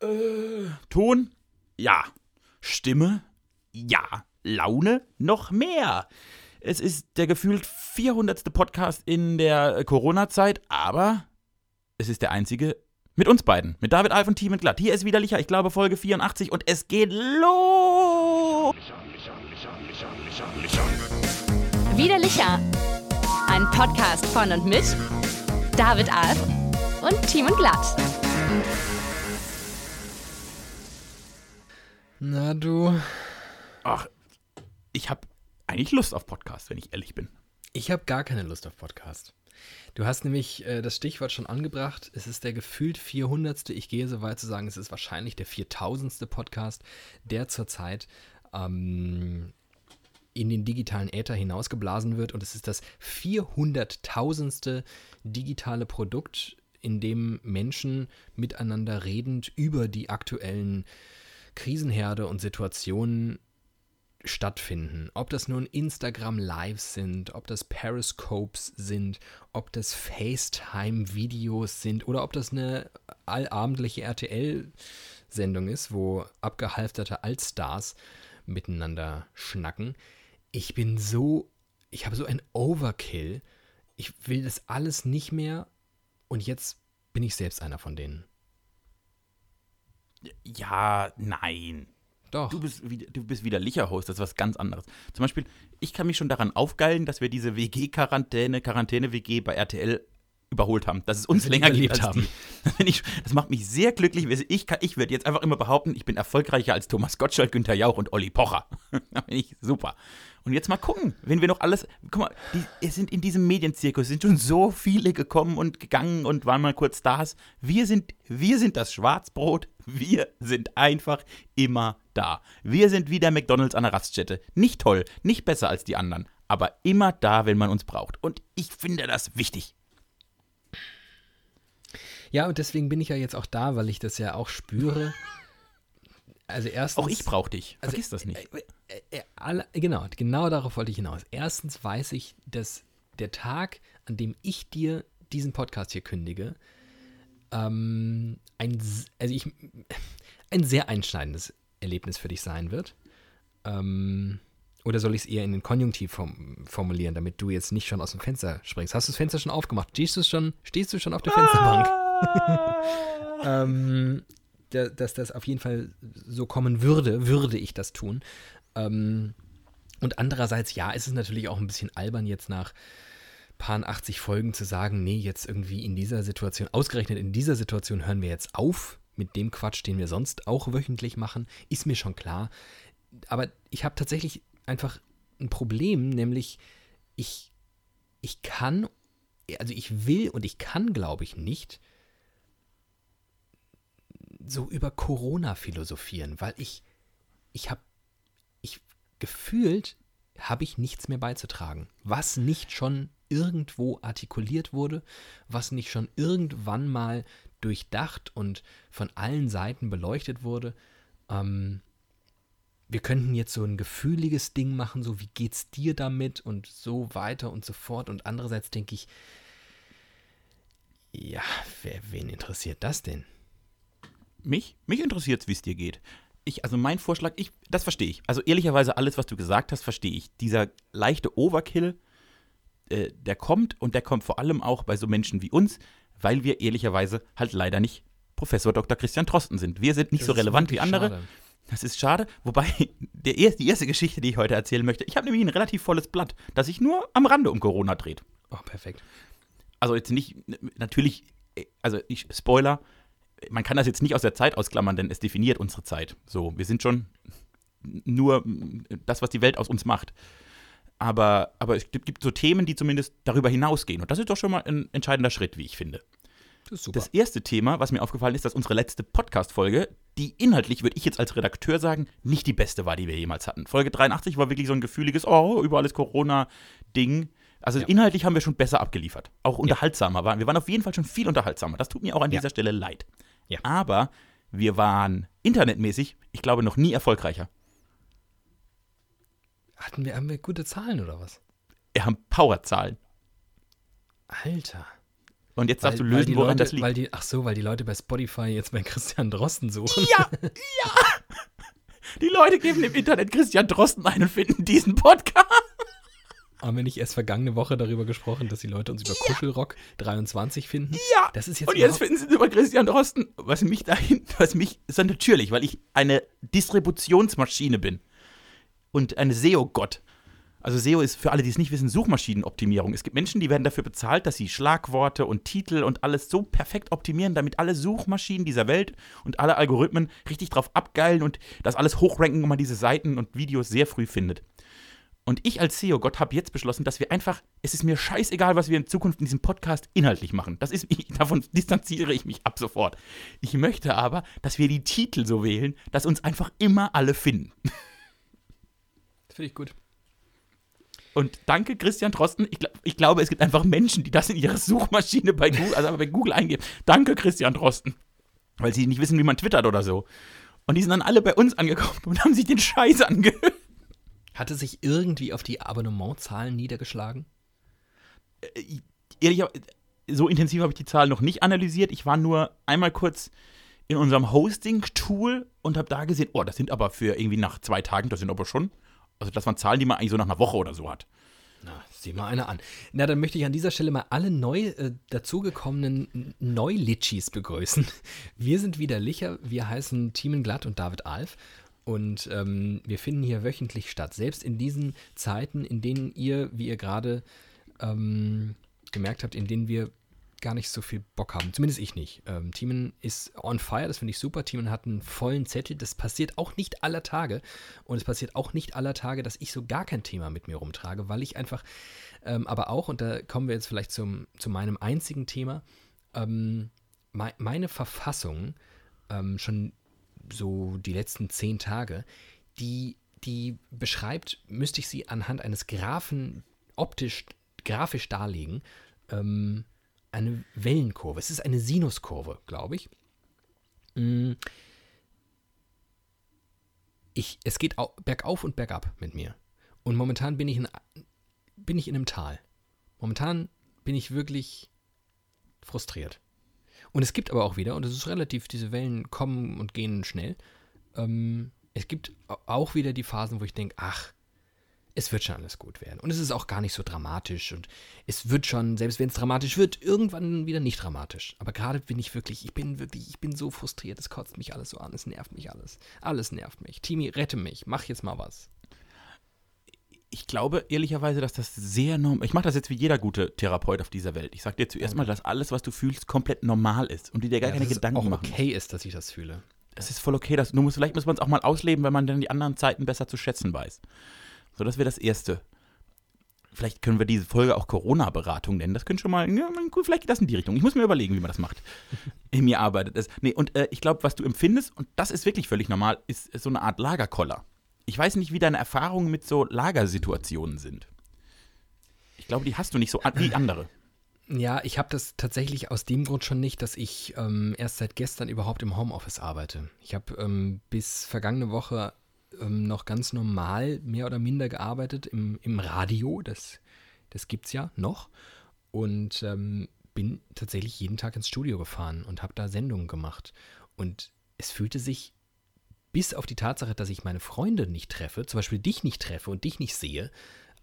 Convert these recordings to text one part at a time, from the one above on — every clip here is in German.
Äh, Ton? Ja. Stimme? Ja. Laune? Noch mehr. Es ist der gefühlt 400. Podcast in der Corona-Zeit, aber es ist der einzige mit uns beiden, mit David Alf und Team und Glatt. Hier ist widerlicher, ich glaube Folge 84 und es geht los. Widerlicher. Ein Podcast von und mit David Alf und Team und Glatt. Na du. Ach, ich habe eigentlich Lust auf Podcast, wenn ich ehrlich bin. Ich habe gar keine Lust auf Podcast. Du hast nämlich äh, das Stichwort schon angebracht. Es ist der gefühlt 400. Ich gehe so weit zu sagen, es ist wahrscheinlich der 4000. Podcast, der zurzeit ähm, in den digitalen Äther hinausgeblasen wird. Und es ist das 400.000. digitale Produkt, in dem Menschen miteinander redend über die aktuellen Krisenherde und Situationen stattfinden. Ob das nun Instagram Lives sind, ob das Periscopes sind, ob das FaceTime-Videos sind oder ob das eine allabendliche RTL-Sendung ist, wo abgehalfterte Altstars miteinander schnacken. Ich bin so, ich habe so ein Overkill. Ich will das alles nicht mehr und jetzt bin ich selbst einer von denen. Ja, nein. Doch. Du bist, du bist widerlicher Host, das ist was ganz anderes. Zum Beispiel, ich kann mich schon daran aufgeilen, dass wir diese WG-Quarantäne, Quarantäne-WG bei RTL überholt haben, dass es uns wir länger überlebt die. Ich, das macht mich sehr glücklich. Ich, kann- ich würde jetzt einfach immer behaupten, ich bin erfolgreicher als Thomas Gottschalk, Günther Jauch und Olli Pocher. da bin ich super. Und jetzt mal gucken, wenn wir noch alles. Guck mal, die, es sind in diesem Medienzirkus sind schon so viele gekommen und gegangen und waren mal kurz Stars. Wir sind, wir sind das Schwarzbrot. Wir sind einfach immer da. Wir sind wie der McDonalds an der Raststätte. Nicht toll, nicht besser als die anderen, aber immer da, wenn man uns braucht. Und ich finde das wichtig. Ja, und deswegen bin ich ja jetzt auch da, weil ich das ja auch spüre. Also erstens. Auch ich brauche dich. also, Vergiss das nicht. Äh, äh, äh, alle, genau, genau darauf wollte ich hinaus. Erstens weiß ich, dass der Tag, an dem ich dir diesen Podcast hier kündige, ähm, ein, also ich, ein sehr einschneidendes Erlebnis für dich sein wird. Ähm, oder soll ich es eher in den Konjunktiv form formulieren, damit du jetzt nicht schon aus dem Fenster springst? Hast du das Fenster schon aufgemacht? Stehst du schon, stehst du schon auf der Fensterbank? ähm, da, dass das auf jeden Fall so kommen würde, würde ich das tun. Ähm, und andererseits, ja, ist es natürlich auch ein bisschen albern, jetzt nach paar 80 Folgen zu sagen, nee, jetzt irgendwie in dieser Situation, ausgerechnet in dieser Situation hören wir jetzt auf mit dem Quatsch, den wir sonst auch wöchentlich machen, ist mir schon klar. Aber ich habe tatsächlich einfach ein Problem, nämlich ich, ich kann, also ich will und ich kann, glaube ich, nicht so über Corona philosophieren, weil ich, ich habe, ich gefühlt habe ich nichts mehr beizutragen, was nicht schon irgendwo artikuliert wurde, was nicht schon irgendwann mal durchdacht und von allen Seiten beleuchtet wurde. Ähm, wir könnten jetzt so ein gefühliges Ding machen, so wie geht's dir damit und so weiter und so fort. Und andererseits denke ich, ja, wer, wen interessiert das denn? Mich? Mich interessiert es, wie es dir geht. Ich, also mein Vorschlag, ich, das verstehe ich. Also ehrlicherweise, alles, was du gesagt hast, verstehe ich. Dieser leichte Overkill, äh, der kommt und der kommt vor allem auch bei so Menschen wie uns, weil wir ehrlicherweise halt leider nicht Professor Dr. Christian Trosten sind. Wir sind nicht so Das ist relevant wie andere. schade. Das ist schade. Wobei, der erste, die erste Geschichte, die ich heute erzählen möchte, ich habe nämlich ein relativ volles Blatt, das sich nur am Rande um Corona dreht. Oh, perfekt. Also jetzt nicht, natürlich, äh, also ich, Spoiler, man kann das jetzt nicht aus der Zeit ausklammern, denn es definiert unsere Zeit. So, wir sind schon nur das, was die Welt aus uns macht. Aber, aber es gibt, so Themen, die zumindest darüber hinausgehen. Und das ist doch schon mal ein entscheidender Schritt, wie ich finde. Das. Das erste Thema, was mir aufgefallen ist, dass unsere letzte Podcast-Folge, die inhaltlich, würde ich jetzt als Redakteur sagen, nicht die beste war, die wir jemals hatten. Folge 83 war wirklich so ein gefühliges, oh, überall ist Corona-Ding. Also Ja. inhaltlich haben wir schon besser abgeliefert. Auch unterhaltsamer waren. Wir waren auf jeden Fall schon viel unterhaltsamer. Das tut mir auch an Ja. dieser Stelle leid. Ja. Aber wir waren internetmäßig, ich glaube, noch nie erfolgreicher. Hatten wir, haben wir gute Zahlen oder was? Wir haben Powerzahlen. Alter. Und jetzt darfst Weil- du weil lösen, woran Leute, das liegt. Weil die, ach so, weil die Leute bei Spotify jetzt bei Christian Drosten suchen. Ja, ja. Die Leute geben im Internet Christian Drosten ein und finden diesen Podcast. Haben wir nicht erst vergangene Woche darüber gesprochen, dass die Leute uns über Kuschelrock 23 finden? Ja. Das ist jetzt und jetzt finden sie es über Christian Drosten. Was mich dahin, was mich, ist natürlich, weil ich eine Distributionsmaschine bin. Und eine SEO-Gott. Also SEO ist für alle, die es nicht wissen, Suchmaschinenoptimierung. Es gibt Menschen, die werden dafür bezahlt, dass sie Schlagworte und Titel und alles so perfekt optimieren, damit alle Suchmaschinen dieser Welt und alle Algorithmen richtig drauf abgeilen und das alles hochranken, und man diese Seiten und Videos sehr früh findet. Und ich als SEO-Gott habe jetzt beschlossen, dass wir einfach, es ist mir scheißegal, was wir in Zukunft in diesem Podcast inhaltlich machen. Das ist, ich, davon distanziere ich mich ab sofort. Ich möchte aber, dass wir die Titel so wählen, dass uns einfach immer alle finden. Das finde ich gut. Und danke, Christian Drosten. Ich, glaub, ich glaube, es gibt einfach Menschen, die das in ihre Suchmaschine bei Google, also bei Google eingeben. Danke, Christian Drosten. Weil sie nicht wissen, wie man twittert oder so. Und die sind dann alle bei uns angekommen und haben sich den Scheiß angehört. Hatte sich irgendwie auf die Abonnementzahlen niedergeschlagen? ehrlich, so intensiv habe ich die Zahl noch nicht analysiert. Ich war nur einmal kurz in unserem Hosting-Tool und habe da gesehen, oh, das sind aber für irgendwie nach zwei Tagen, das sind aber schon, also das waren Zahlen, die man eigentlich so nach einer Woche oder so hat. Na, sieh mal eine an. Na, dann möchte ich an dieser Stelle mal alle neu äh, dazugekommenen Neulitschis begrüßen. Wir sind wieder Licher, wir heißen Thiemen Glatt und David Alf und ähm, wir finden hier wöchentlich statt. Selbst in diesen Zeiten, in denen ihr, wie ihr gerade ähm, gemerkt habt, in denen wir gar nicht so viel Bock haben. Zumindest ich nicht. Ähm, Thiemen ist on fire, das finde ich super. Thiemen hat einen vollen Zettel. Das passiert auch nicht aller Tage. Und es passiert auch nicht aller Tage, dass ich so gar kein Thema mit mir rumtrage, weil ich einfach, ähm, aber auch, und da kommen wir jetzt vielleicht zum, zu meinem einzigen Thema, ähm, mei- meine Verfassung, ähm, schon so die letzten zehn Tage, die, die beschreibt, müsste ich sie anhand eines Graphen optisch, grafisch darlegen, ähm, eine Wellenkurve. Es ist eine Sinuskurve, glaube ich. Mm. ich. Es geht au bergauf und bergab mit mir. Und momentan bin ich, in, bin ich in einem Tal. Momentan bin ich wirklich frustriert. Und es gibt aber auch wieder, und es ist relativ, diese Wellen kommen und gehen schnell, ähm, es gibt au- auch wieder die Phasen, wo ich denke, ach, es wird schon alles gut werden. Und es ist auch gar nicht so dramatisch. Und es wird schon, selbst wenn es dramatisch wird, irgendwann wieder nicht dramatisch. Aber gerade bin ich wirklich, ich bin wirklich, ich bin so frustriert. Es kotzt mich alles so an. Es nervt mich alles. Alles nervt mich. Timi, rette mich. Mach jetzt mal was. Ich glaube ehrlicherweise, dass das sehr normal Ich mache das jetzt wie jeder gute Therapeut auf dieser Welt. Ich sage dir zuerst mal, dass alles, was du fühlst, komplett normal ist und du dir gar Ja, keine dass es Gedanken auch okay ist, dass ich das fühle. Es ist voll okay. Dass, nur muss, vielleicht muss man es auch mal ausleben, wenn man dann die anderen Zeiten besser zu schätzen weiß. So, das wäre das Erste. Vielleicht können wir diese Folge auch Corona-Beratung nennen. Das könnte schon mal, ja, vielleicht geht das in die Richtung. Ich muss mir überlegen, wie man das macht. In mir arbeitet es. Nee, und äh, ich glaube, was du empfindest, und das ist wirklich völlig normal, ist, ist so eine Art Lagerkoller. Ich weiß nicht, wie deine Erfahrungen mit so Lagersituationen sind. Ich glaube, die hast du nicht so wie andere. Ja, ich habe das tatsächlich aus dem Grund schon nicht, dass ich ähm, erst seit gestern überhaupt im Homeoffice arbeite. Ich habe ähm, bis vergangene Woche ähm, noch ganz normal mehr oder minder gearbeitet im, im Radio. Das, das gibt es ja noch. Und ähm, bin tatsächlich jeden Tag ins Studio gefahren und habe da Sendungen gemacht. Und es fühlte sich bis auf die Tatsache, dass ich meine Freunde nicht treffe, zum Beispiel dich nicht treffe und dich nicht sehe,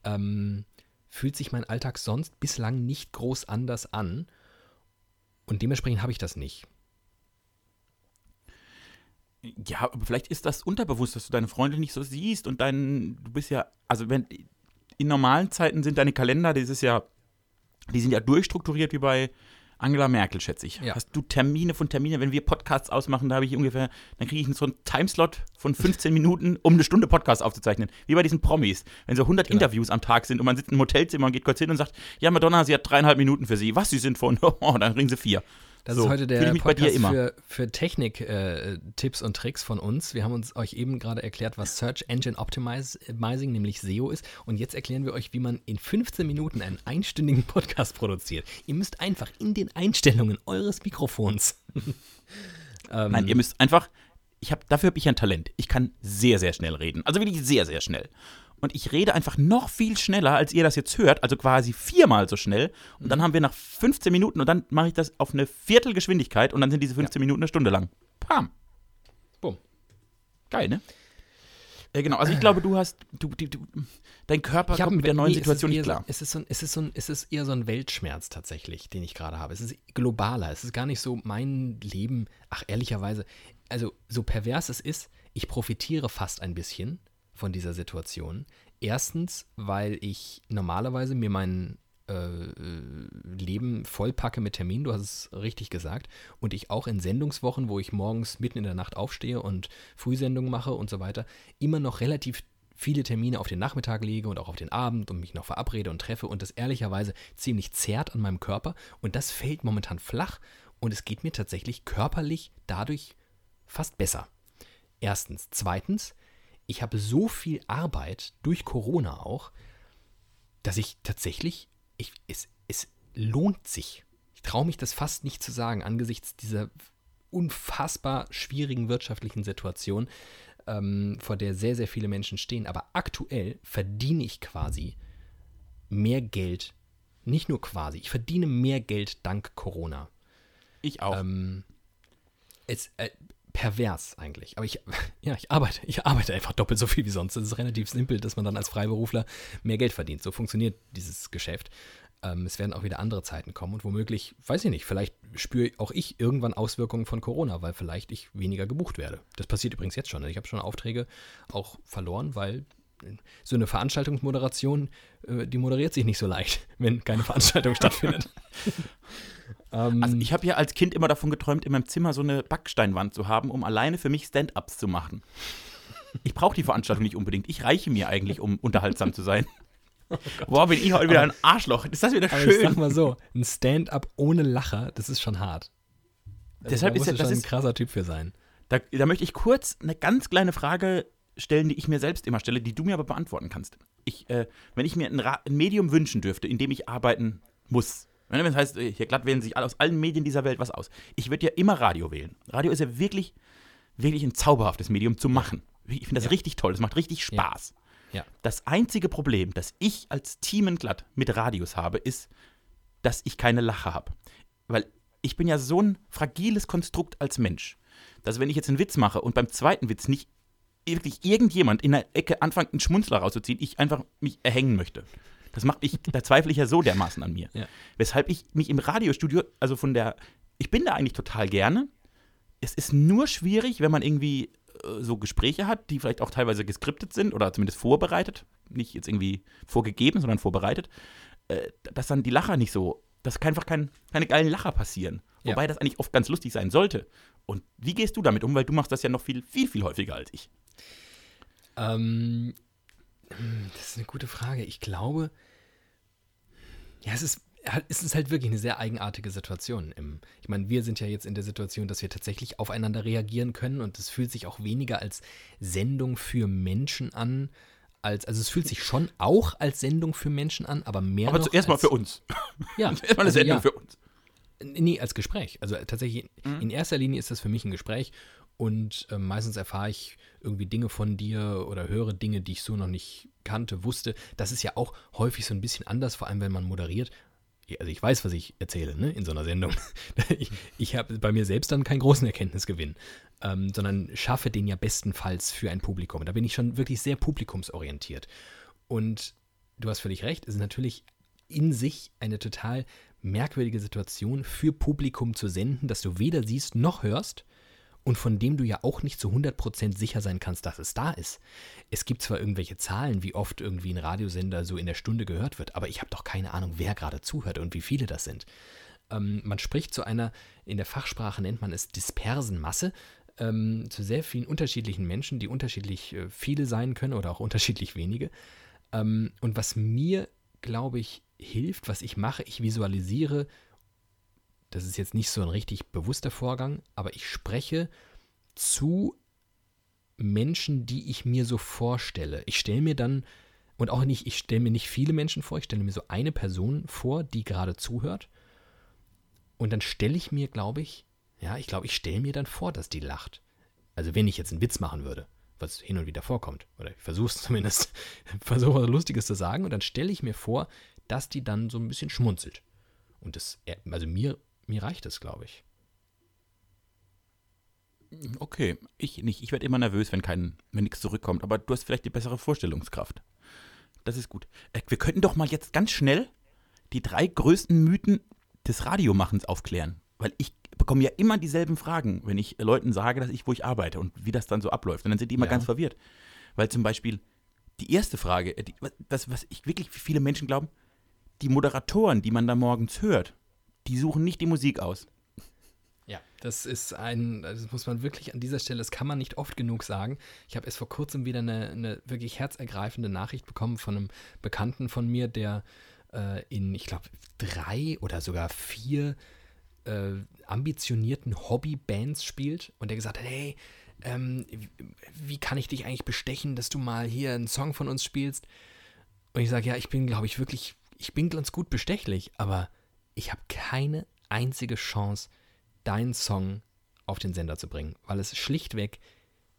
ähm, fühlt sich mein Alltag sonst bislang nicht groß anders an. Und dementsprechend habe ich das nicht. Ja, aber vielleicht ist das unterbewusst, dass du deine Freunde nicht so siehst und dein, du bist ja, also wenn, in normalen Zeiten sind deine Kalender, das ist ja, die sind ja durchstrukturiert wie bei Angela Merkel, schätze ich. Ja. Hast du Termine von Termine, wenn wir Podcasts ausmachen, da habe ich ungefähr, dann kriege ich so einen Timeslot von 15 Minuten, um eine Stunde Podcast aufzuzeichnen. Wie bei diesen Promis. Wenn so 100 Genau. Interviews am Tag sind und man sitzt im Hotelzimmer und geht kurz hin und sagt, ja, Madonna, sie hat dreieinhalb Minuten für sie. Was, sie sind von, oh, dann kriegen sie vier. Das So, ist heute der Podcast für, für Technik-Tipps und Tricks von uns. Wir haben uns euch eben gerade erklärt, was Search Engine Optimizing, nämlich SEO ist. Und jetzt erklären wir euch, wie man in 15 Minuten einen einstündigen Podcast produziert. Ihr müsst einfach in den Einstellungen eures Mikrofons. ähm, Nein, ihr müsst einfach, ich hab, dafür habe ich ein Talent. Ich kann sehr, sehr schnell reden. Also wirklich sehr, sehr schnell. Und ich rede einfach noch viel schneller, als ihr das jetzt hört, also quasi viermal so schnell. Und dann haben wir nach 15 Minuten und dann mache ich das auf eine Viertelgeschwindigkeit und dann sind diese 15 Minuten eine Stunde lang. Pam. Bumm. Geil, ne? Äh, genau, also ich glaube, du hast, du, du, du dein Körper kommt mit der neuen nee, Situation nicht klar. So, es, ist so ein, es, ist so ein, es ist eher so ein Weltschmerz tatsächlich, den ich gerade habe. Es ist globaler. Es ist gar nicht so mein Leben. Ach, ehrlicherweise, also so pervers es ist, ich profitiere fast ein bisschen von dieser Situation. Erstens, weil ich normalerweise mir mein äh, Leben vollpacke mit Terminen, du hast es richtig gesagt, und ich auch in Sendungswochen, wo ich morgens mitten in der Nacht aufstehe und Frühsendungen mache und so weiter, immer noch relativ viele Termine auf den Nachmittag lege und auch auf den Abend und mich noch verabrede und treffe und das ehrlicherweise ziemlich zerrt an meinem Körper und das fällt momentan flach und es geht mir tatsächlich körperlich dadurch fast besser. Erstens. Zweitens, ich habe so viel Arbeit durch Corona auch, dass ich tatsächlich, ich, es, es lohnt sich. Ich traue mich das fast nicht zu sagen, angesichts dieser unfassbar schwierigen wirtschaftlichen Situation, ähm, vor der sehr, sehr viele Menschen stehen. Aber aktuell verdiene ich quasi mehr Geld. Nicht nur quasi, ich verdiene mehr Geld dank Corona. Ich auch. Ähm, es, äh, pervers eigentlich. Aber ich, ja, ich arbeite, ich arbeite einfach doppelt so viel wie sonst. Es ist relativ simpel, dass man dann als Freiberufler mehr Geld verdient. So funktioniert dieses Geschäft. Ähm, es werden auch wieder andere Zeiten kommen und womöglich, weiß ich nicht, vielleicht spüre auch ich irgendwann Auswirkungen von Corona, weil vielleicht ich weniger gebucht werde. Das passiert übrigens jetzt schon. Ich habe schon Aufträge auch verloren, weil so eine Veranstaltungsmoderation, äh, die moderiert sich nicht so leicht, wenn keine Veranstaltung stattfindet. Ähm, Also ich habe ja als Kind immer davon geträumt, in meinem Zimmer so eine Backsteinwand zu haben, um alleine für mich Stand-ups zu machen. Ich brauche die Veranstaltung nicht unbedingt. Ich reiche mir eigentlich, um unterhaltsam zu sein. Boah, bin ich heute wieder ein Arschloch. Ist das wieder Aber ich sag schön? mal so, ein Stand-up ohne Lacher, das ist schon hart. Also Deshalb da ist ja- das schon ist- ein krasser Typ für sein. Da, da möchte ich kurz eine ganz kleine Frage stellen, die ich mir selbst immer stelle, die du mir aber beantworten kannst. Ich, äh, wenn ich mir ein, ein Medium wünschen dürfte, in dem ich arbeiten muss, das heißt, äh, hier glatt wählen sich alle aus allen Medien dieser Welt was aus. Ich würde ja immer Radio wählen. Radio ist ja wirklich, wirklich ein zauberhaftes Medium zu machen. Ich finde das richtig toll, das macht richtig Spaß. Ja. Das einzige Problem, das ich als Glatt mit Radios habe, ist, dass ich keine Lache habe. Weil ich bin ja so ein fragiles Konstrukt als Mensch, dass wenn ich jetzt einen Witz mache und beim zweiten Witz nicht wirklich irgendjemand in der Ecke anfängt, einen Schmunzler rauszuziehen, ich einfach mich erhängen möchte. Das macht ich, da zweifle ich ja so dermaßen an mir. Ja. Weshalb ich mich im Radiostudio, also von der, ich bin da eigentlich total gerne. Es ist nur schwierig, wenn man irgendwie äh, so Gespräche hat, die vielleicht auch teilweise geskriptet sind oder zumindest vorbereitet. Nicht jetzt irgendwie vorgegeben, sondern vorbereitet. Äh, dass dann die Lacher nicht so, dass einfach kein, keine geilen Lacher passieren. Ja. Wobei das eigentlich oft ganz lustig sein sollte. Und wie gehst du damit um? Weil du machst das ja noch viel, viel, viel häufiger als ich. Ähm, das ist eine gute Frage. Ich glaube, ja, es ist, es ist halt wirklich eine sehr eigenartige Situation. Im, ich meine, wir sind ja jetzt in der Situation, dass wir tatsächlich aufeinander reagieren können und es fühlt sich auch weniger als Sendung für Menschen an. Als, also es fühlt sich schon auch als Sendung für Menschen an, aber mehr Aber zuerst mal für uns. Ja, Erstmal eine also Sendung ja. für uns. Nee, als Gespräch. Also tatsächlich, Mhm. in erster Linie ist das für mich ein Gespräch und äh, meistens erfahre ich irgendwie Dinge von dir oder höre Dinge, die ich so noch nicht kannte, wusste. Das ist ja auch häufig so ein bisschen anders, vor allem wenn man moderiert. Also ich weiß, was ich erzähle ne, in so einer Sendung. Ich, ich habe bei mir selbst dann keinen großen Erkenntnisgewinn, ähm, sondern schaffe den ja bestenfalls für ein Publikum. Da bin ich schon wirklich sehr publikumsorientiert. Und du hast völlig recht, es ist natürlich in sich eine total merkwürdige Situation für Publikum zu senden, das du weder siehst noch hörst und von dem du ja auch nicht zu 100% sicher sein kannst, dass es da ist. Es gibt zwar irgendwelche Zahlen, wie oft irgendwie ein Radiosender so in der Stunde gehört wird, aber ich habe doch keine Ahnung, wer gerade zuhört und wie viele das sind. Ähm, man spricht zu einer, in der Fachsprache nennt man es dispersen Masse, ähm, zu sehr vielen unterschiedlichen Menschen, die unterschiedlich äh, viele sein können oder auch unterschiedlich wenige. Ähm, und was mir, glaube ich, hilft, was ich mache, ich visualisiere, das ist jetzt nicht so ein richtig bewusster Vorgang, aber ich spreche zu Menschen, die ich mir so vorstelle. Ich stelle mir dann, und auch nicht, ich stelle mir nicht viele Menschen vor, ich stelle mir so eine Person vor, die gerade zuhört. Und dann stelle ich mir, glaube ich, ja, ich glaube, ich stelle mir dann vor, dass die lacht. Also wenn ich jetzt einen Witz machen würde. was hin und wieder vorkommt. Oder ich versuche es zumindest, versuche was Lustiges zu sagen und dann stelle ich mir vor, dass die dann so ein bisschen schmunzelt. Und das, also mir, mir reicht das, glaube ich. Okay, ich nicht. Ich werde immer nervös, wenn kein, wenn nichts zurückkommt. Aber du hast vielleicht die bessere Vorstellungskraft. Das ist gut. Äh, wir könnten doch mal jetzt ganz schnell die drei größten Mythen des Radiomachens aufklären. Weil ich bekomme ja immer dieselben Fragen, wenn ich Leuten sage, dass ich, wo ich arbeite und wie das dann so abläuft. Und dann sind die immer Ja. ganz verwirrt. Weil zum Beispiel die erste Frage, äh, die, das, was ich wirklich viele Menschen glauben, die Moderatoren, die man da morgens hört, die suchen nicht die Musik aus. Ja, das ist ein, das muss man wirklich an dieser Stelle, das kann man nicht oft genug sagen. Ich habe erst vor kurzem wieder eine, eine wirklich herzergreifende Nachricht bekommen von einem Bekannten von mir, der äh, in, ich glaube, drei oder sogar vier äh, ambitionierten Hobbybands spielt und der gesagt hat, hey, ähm, wie kann ich dich eigentlich bestechen, dass du mal hier einen Song von uns spielst? Und ich sage, ja, ich bin, glaube ich, wirklich, ich bin ganz gut bestechlich, aber ich habe keine einzige Chance, deinen Song auf den Sender zu bringen, weil es schlichtweg,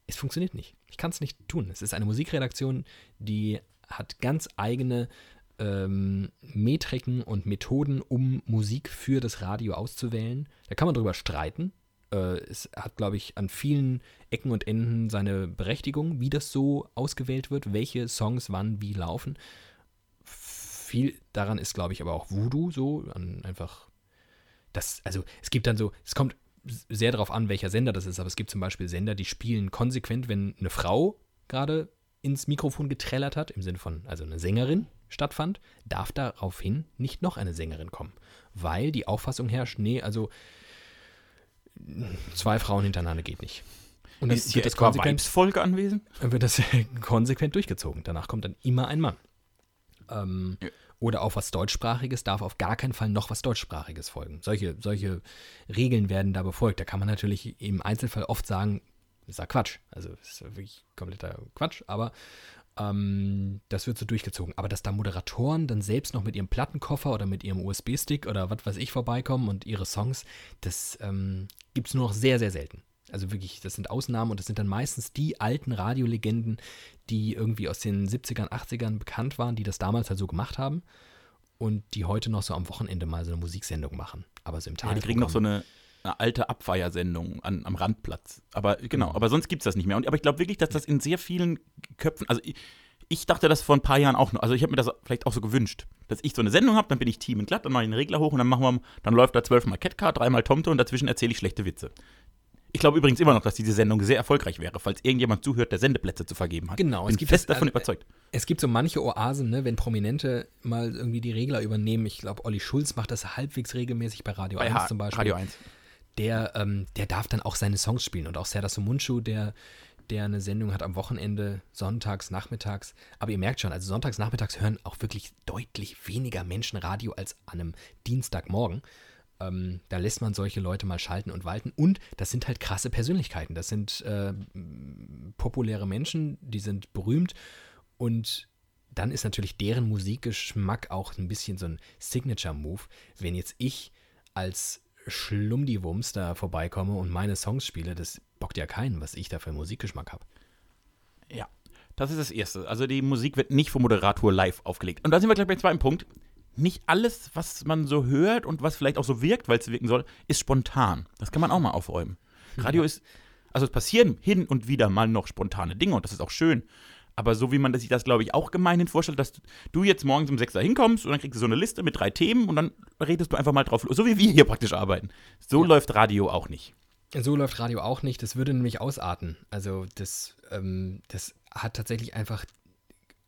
es funktioniert nicht. Ich kann es nicht tun. Es ist eine Musikredaktion, die hat ganz eigene ähm, Metriken und Methoden, um Musik für das Radio auszuwählen. Da kann man drüber streiten. Äh, es hat, glaube ich, an vielen Ecken und Enden seine Berechtigung, wie das so ausgewählt wird, welche Songs wann wie laufen. Viel daran ist, glaube ich, aber auch Voodoo so, einfach das, also es gibt dann so, es kommt sehr darauf an, welcher Sender das ist, aber es gibt zum Beispiel Sender, die spielen konsequent, wenn eine Frau gerade ins Mikrofon getrellert hat, im Sinne von, also eine Sängerin stattfand, darf daraufhin nicht noch eine Sängerin kommen, weil die Auffassung herrscht, nee, also zwei Frauen hintereinander geht nicht. Und dann ist hier wird das, konsequent, anwesend? dann wird das konsequent durchgezogen. Danach kommt dann immer ein Mann. Ähm, Ja. Oder auf was Deutschsprachiges darf auf gar keinen Fall noch was Deutschsprachiges folgen. Solche, solche Regeln werden da befolgt. Da kann man natürlich im Einzelfall oft sagen, das ist ja Quatsch. Also das ist wirklich kompletter Quatsch, aber ähm, das wird so durchgezogen. Aber dass da Moderatoren dann selbst noch mit ihrem Plattenkoffer oder mit ihrem USB-Stick oder was weiß ich vorbeikommen und ihre Songs, das ähm, gibt es nur noch sehr, sehr selten. Also wirklich, das sind Ausnahmen und das sind dann meistens die alten Radiolegenden, die irgendwie aus den 70ern, 80ern bekannt waren, die das damals halt so gemacht haben und die heute noch so am Wochenende mal so eine Musiksendung machen. Aber so im Ja, die kriegen noch so eine, eine alte Abfeiersendung an, am Randplatz. Aber genau, Mhm. aber sonst gibt es das nicht mehr. Und, aber ich glaube wirklich, dass das in sehr vielen Köpfen, also ich, ich dachte das vor ein paar Jahren auch noch, also ich habe mir das vielleicht auch so gewünscht, dass ich so eine Sendung habe, dann bin ich Team und glatt, dann mache ich den Regler hoch und dann machen wir, dann läuft da zwölfmal Catcar, dreimal Tomte und dazwischen erzähle ich schlechte Witze. Ich glaube übrigens immer noch, dass diese Sendung sehr erfolgreich wäre, falls irgendjemand zuhört, der Sendeplätze zu vergeben hat. Genau, bin es gibt fest das- davon also, überzeugt. Es gibt so manche Oasen, ne, wenn Prominente mal irgendwie die Regler übernehmen. Ich glaube, Olli Schulz macht das halbwegs regelmäßig bei Radio Bei 1 H- zum Beispiel. Radio 1. der, ähm, der darf dann auch seine Songs spielen. Und auch Serdar Sumunchu, der, der eine Sendung hat am Wochenende, sonntags, nachmittags. Aber ihr merkt schon, also sonntags, nachmittags hören auch wirklich deutlich weniger Menschen Radio als an einem Dienstagmorgen. Ähm, da lässt man solche Leute mal schalten und walten. Und das sind halt krasse Persönlichkeiten. Das sind äh, populäre Menschen, die sind berühmt. Und dann ist natürlich deren Musikgeschmack auch ein bisschen so ein Signature-Move. Wenn jetzt ich als Schlumdiwumms da vorbeikomme und meine Songs spiele, das bockt ja keinen, was ich da für einen Musikgeschmack habe. Ja, das ist das Erste. Also die Musik wird nicht vom Moderator live aufgelegt. Und da sind wir gleich beim zweiten Punkt. Nicht alles, was man so hört und was vielleicht auch so wirkt, weil es wirken soll, ist spontan. Das kann man auch mal aufräumen. Radio ist, also es passieren hin und wieder mal noch spontane Dinge und das ist auch schön. Aber so wie man sich das, glaube ich, auch gemeinhin vorstellt, dass du jetzt morgens um 6 Uhr hinkommst und dann kriegst du so eine Liste mit drei Themen und dann redest du einfach mal drauf, los. so wie wir hier praktisch arbeiten. So Ja. läuft Radio auch nicht. So läuft Radio auch nicht. Das würde nämlich ausarten. Also das, ähm, das hat tatsächlich einfach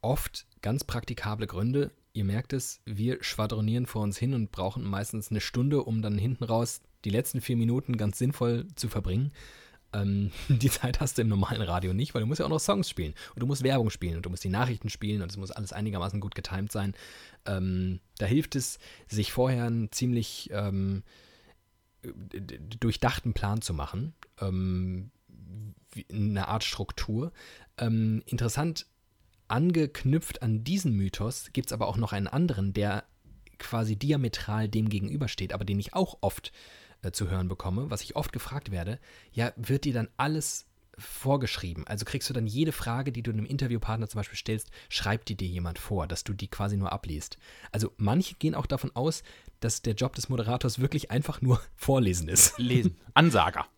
oft ganz praktikable Gründe. Ihr merkt es, wir schwadronieren vor uns hin und brauchen meistens eine Stunde, um dann hinten raus die letzten vier Minuten ganz sinnvoll zu verbringen. Ähm, die Zeit hast du im normalen Radio nicht, weil du musst ja auch noch Songs spielen und du musst Werbung spielen und du musst die Nachrichten spielen und es muss alles einigermaßen gut getimt sein. Ähm, da hilft es, sich vorher einen ziemlich ähm, durchdachten Plan zu machen, ähm, eine Art Struktur. Ähm, interessant, angeknüpft an diesen Mythos gibt es aber auch noch einen anderen, der quasi diametral dem gegenübersteht, aber den ich auch oft äh, zu hören bekomme, was ich oft gefragt werde, ja, wird dir dann alles vorgeschrieben. Also kriegst du dann jede Frage, die du einem Interviewpartner zum Beispiel stellst, schreibt die dir jemand vor, dass du die quasi nur abliest. Also manche gehen auch davon aus, dass der Job des Moderators wirklich einfach nur vorlesen ist. Lesen. Ansager.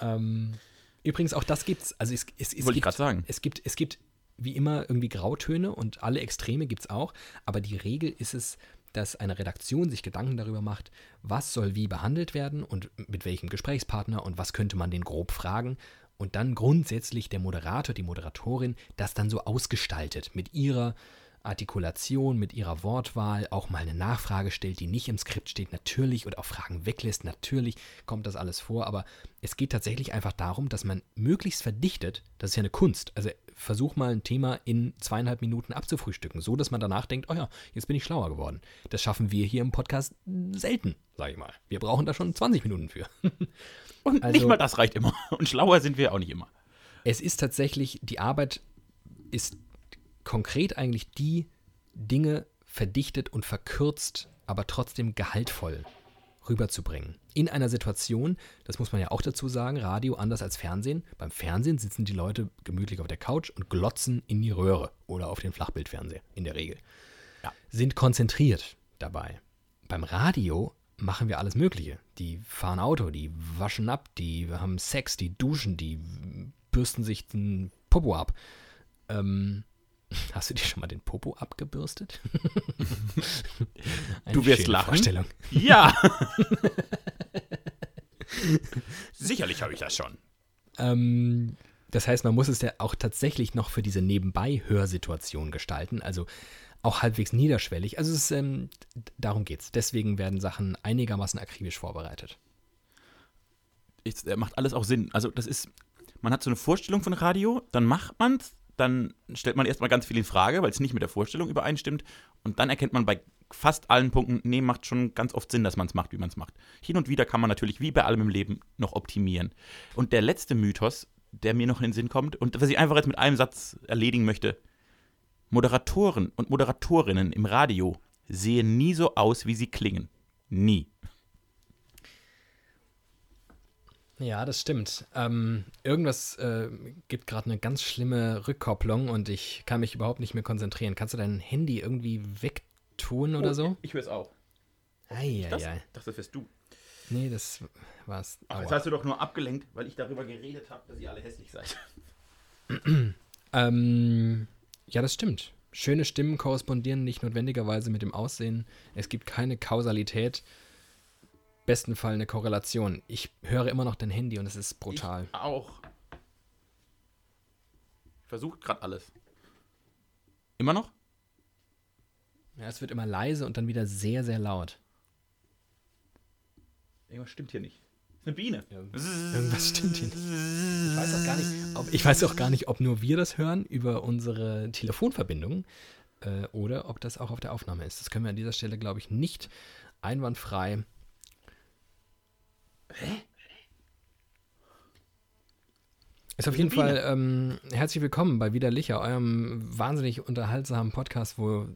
Ähm, übrigens, auch das gibt's. Also es, es, es Wollte ich gibt, gerade sagen. Es gibt, es gibt wie immer irgendwie Grautöne und alle Extreme gibt es auch. Aber die Regel ist es, dass eine Redaktion sich Gedanken darüber macht, was soll wie behandelt werden und mit welchem Gesprächspartner und was könnte man den grob fragen. Und dann grundsätzlich der Moderator, die Moderatorin das dann so ausgestaltet mit ihrer Artikulation, mit ihrer Wortwahl, auch mal eine Nachfrage stellt, die nicht im Skript steht, natürlich, und auch Fragen weglässt, natürlich kommt das alles vor, aber es geht tatsächlich einfach darum, dass man möglichst verdichtet, das ist ja eine Kunst, also versuch mal ein Thema in zweieinhalb Minuten abzufrühstücken, so dass man danach denkt, oh ja, jetzt bin ich schlauer geworden. Das schaffen wir hier im Podcast selten, sag ich mal. Wir brauchen da schon 20 Minuten für. Und Also- nicht mal das reicht immer. Und schlauer sind wir auch nicht immer. Es ist tatsächlich, die Arbeit ist konkret eigentlich die Dinge verdichtet und verkürzt, aber trotzdem gehaltvoll rüberzubringen. In einer Situation, das muss man ja auch dazu sagen, Radio anders als Fernsehen. Beim Fernsehen sitzen die Leute gemütlich auf der Couch und glotzen in die Röhre oder auf den Flachbildfernseher in der Regel. Ja. Sind konzentriert dabei. Beim Radio machen wir alles Mögliche. Die fahren Auto, die waschen ab, die haben Sex, die duschen, die bürsten sich den Popo ab. Ähm, hast du dir schon mal den Popo abgebürstet? Du wirst lachen. Vorstellung. Ja. Sicherlich habe ich das schon. Ähm, das heißt, man muss es ja auch tatsächlich noch für diese Nebenbei-Hörsituation gestalten, also auch halbwegs niederschwellig. Also es ist, ähm, darum geht's. Deswegen werden Sachen einigermaßen akribisch vorbereitet. Es äh, macht alles auch Sinn. Also das ist, man hat so eine Vorstellung von Radio, dann macht man es, dann stellt man erstmal ganz viel in Frage, weil es nicht mit der Vorstellung übereinstimmt. Und dann erkennt man bei fast allen Punkten, nee, macht schon ganz oft Sinn, dass man es macht, wie man es macht. Hin und wieder kann man natürlich, wie bei allem im Leben, noch optimieren. Und der letzte Mythos, der mir noch in den Sinn kommt und was ich einfach jetzt mit einem Satz erledigen möchte, Moderatoren und Moderatorinnen im Radio sehen nie so aus, wie sie klingen. Nie. Ja, das stimmt. Ähm, irgendwas äh, gibt gerade eine ganz schlimme Rückkopplung und ich kann mich überhaupt nicht mehr konzentrieren. Kannst du dein Handy irgendwie wegtun oder so? Ich höre es auch. Das? Eieiei. Das, das wärst du. Nee, das war's. Ach, Aua. jetzt hast du doch nur abgelenkt, weil ich darüber geredet habe, dass ihr alle hässlich seid. Ähm, ja, das stimmt. Schöne Stimmen korrespondieren nicht notwendigerweise mit dem Aussehen. Es gibt keine Kausalität. Besten Fall eine Korrelation. Ich höre immer noch dein Handy und es ist brutal. Ich auch. Versucht gerade alles. Immer noch? Ja, es wird immer leise und dann wieder sehr, sehr laut. Irgendwas stimmt hier nicht. Ist eine Biene. Irgendwas stimmt hier nicht. Ich weiß auch gar nicht, ob, ich weiß auch gar nicht, ob nur wir das hören über unsere Telefonverbindung äh, oder ob das auch auf der Aufnahme ist. Das können wir an dieser Stelle, glaube ich, nicht einwandfrei. Ist auf jeden. Fall ähm, herzlich willkommen bei Widerlicher, eurem wahnsinnig unterhaltsamen Podcast, wo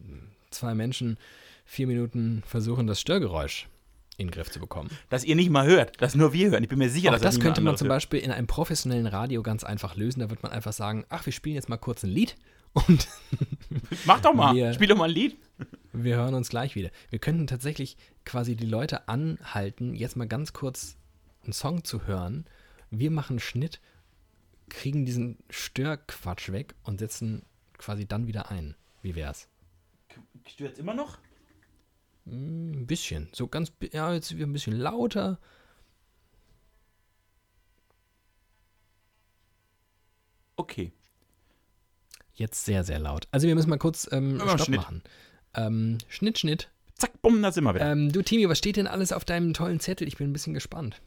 zwei Menschen vier Minuten versuchen, das Störgeräusch in den Griff zu bekommen. Dass ihr nicht mal hört, dass nur wir hören. Ich bin mir sicher, Auch dass das niemand könnte man zum hört. Beispiel in einem professionellen Radio ganz einfach lösen. Da wird man einfach sagen, ach, wir spielen jetzt mal kurz ein Lied und Mach doch mal. Wir- Spiel doch mal ein Lied. wir hören uns gleich wieder. Wir könnten tatsächlich quasi die Leute anhalten, jetzt mal ganz kurz einen Song zu hören. Wir machen einen Schnitt, kriegen diesen Störquatsch weg und setzen quasi dann wieder ein. Wie wär's? Stört immer noch? Ein bisschen. So ganz, ja, jetzt wieder ein bisschen lauter. Okay. Jetzt sehr, sehr laut. Also wir müssen mal kurz ähm, Stopp Schnitt. machen. Ähm, Schnitt, Schnitt. Zack, bumm, da sind wir wieder. Ähm, du, Timi, was steht denn alles auf deinem tollen Zettel? Ich bin ein bisschen gespannt.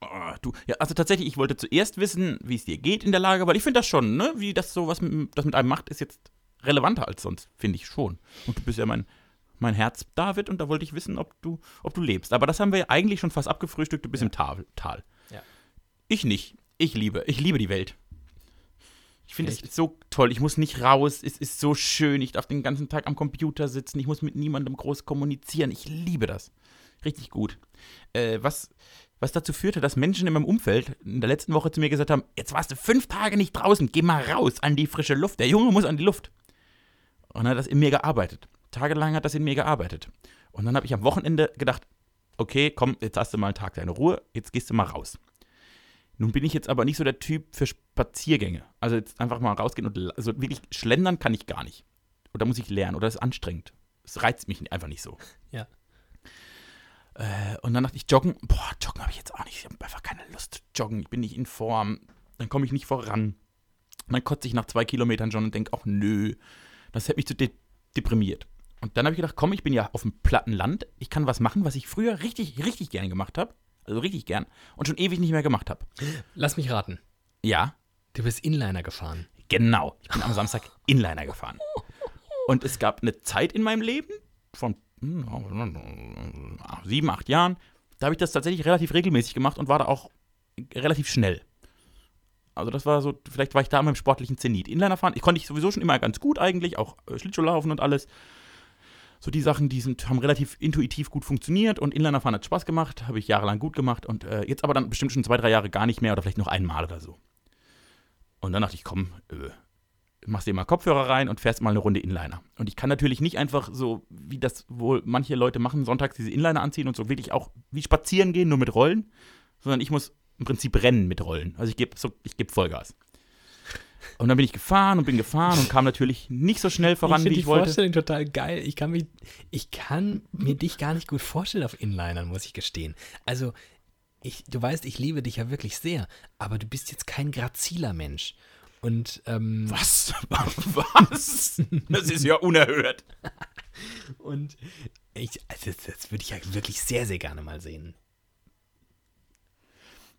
Oh, du, ja, also tatsächlich, ich wollte zuerst wissen, wie es dir geht in der Lage, weil ich finde das schon, ne? Wie das so was mit, das mit einem macht, ist jetzt relevanter als sonst, finde ich schon. Und du bist ja mein, mein Herz, David, und da wollte ich wissen, ob du, ob du lebst. Aber das haben wir ja eigentlich schon fast abgefrühstückt, du bist im Tal. Tal. Ja. Ich nicht. Ich liebe, ich liebe die Welt. Ich finde es so toll. Ich muss nicht raus. Es ist so schön. Ich darf den ganzen Tag am Computer sitzen. Ich muss mit niemandem groß kommunizieren. Ich liebe das. Richtig gut. Äh, was, was dazu führte, dass Menschen in meinem Umfeld in der letzten Woche zu mir gesagt haben, jetzt warst du fünf Tage nicht draußen, geh mal raus an die frische Luft. Der Junge muss an die Luft. Und dann hat das in mir gearbeitet. Tagelang hat das in mir gearbeitet. Und dann habe ich am Wochenende gedacht, okay, komm, jetzt hast du mal einen Tag deine Ruhe, jetzt gehst du mal raus. Nun bin ich jetzt aber nicht so der Typ für Spaziergänge. Also jetzt einfach mal rausgehen und also wirklich schlendern kann ich gar nicht. Oder muss ich lernen oder ist anstrengend. Es reizt mich einfach nicht so. Ja. Äh, und dann dachte ich, joggen, boah, joggen habe ich jetzt auch nicht. Ich habe einfach keine Lust zu joggen. Ich bin nicht in Form. Dann komme ich nicht voran. Und dann kotze ich nach zwei Kilometern schon und denke, ach nö, das hätte mich zu de deprimiert. Und dann habe ich gedacht, komm, ich bin ja auf dem platten Land. Ich kann was machen, was ich früher richtig, richtig gerne gemacht habe. Also richtig gern. Und schon ewig nicht mehr gemacht habe. Lass mich raten. Ja, Du bist Inliner gefahren. Genau. Ich bin am Samstag Inliner gefahren. Und es gab eine Zeit in meinem Leben von sieben, acht Jahren, da habe ich das tatsächlich relativ regelmäßig gemacht und war da auch relativ schnell. Also das war so, vielleicht war ich da in meinem sportlichen Zenit. Inliner fahren, ich konnte ich sowieso schon immer ganz gut eigentlich, auch äh, Schlittschuhlaufen und alles. So die Sachen, die sind, haben relativ intuitiv gut funktioniert und Inliner fahren hat Spaß gemacht, habe ich jahrelang gut gemacht und äh, jetzt aber dann bestimmt schon zwei, drei Jahre gar nicht mehr oder vielleicht noch einmal oder so. Und dann dachte ich, komm, äh, machst dir mal Kopfhörer rein und fährst mal eine Runde Inliner. Und ich kann natürlich nicht einfach so, wie das wohl manche Leute machen, sonntags diese Inliner anziehen und so wirklich auch wie spazieren gehen, nur mit Rollen, sondern ich muss im Prinzip rennen mit Rollen. Also ich gebe so, ich geb Vollgas. Und dann bin ich gefahren und bin gefahren und kam natürlich nicht so schnell voran, find wie ich die wollte. Vorstellung total geil. Ich kann, mich, ich kann mir dich gar nicht gut vorstellen auf Inlinern, muss ich gestehen. Also, ich, du weißt, ich liebe dich ja wirklich sehr, aber du bist jetzt kein graziler Mensch. Und ähm, Was? Was? Das ist ja unerhört. Und ich, also das, das würde ich ja wirklich sehr, sehr gerne mal sehen.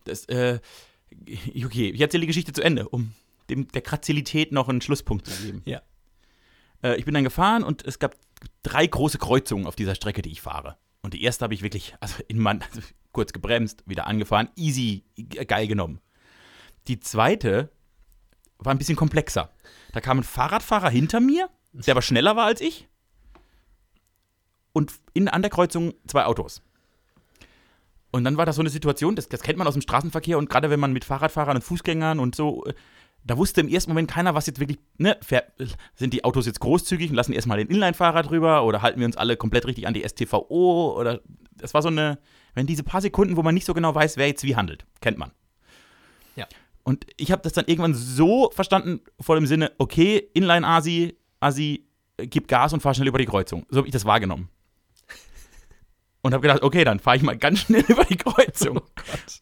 Das, äh, okay, ich erzähle die Geschichte zu Ende, um dem, der Grazilität noch einen Schlusspunkt zu geben. Ja. Äh, ich bin dann gefahren und es gab drei große Kreuzungen auf dieser Strecke, die ich fahre. Und die erste habe ich wirklich, also in Mann, also kurz gebremst, wieder angefahren, easy, geil genommen. Die zweite war ein bisschen komplexer. Da kam ein Fahrradfahrer hinter mir, der aber schneller war als ich. Und in, an der Kreuzung zwei Autos. Und dann war das so eine Situation, das, das kennt man aus dem Straßenverkehr und gerade wenn man mit Fahrradfahrern und Fußgängern und so, äh, da wusste im ersten Moment keiner, was jetzt wirklich, ne, sind die Autos jetzt großzügig und lassen erstmal den Inline-Fahrer drüber oder halten wir uns alle komplett richtig an die STVO oder das war so eine, wenn diese paar Sekunden, wo man nicht so genau weiß, wer jetzt wie handelt, kennt man. Und ich habe das dann irgendwann so verstanden, vor dem Sinne, okay, Inline-Asi, Asi, äh, gib Gas und fahr schnell über die Kreuzung. So habe ich das wahrgenommen. Und habe gedacht, okay, dann fahre ich mal ganz schnell über die Kreuzung.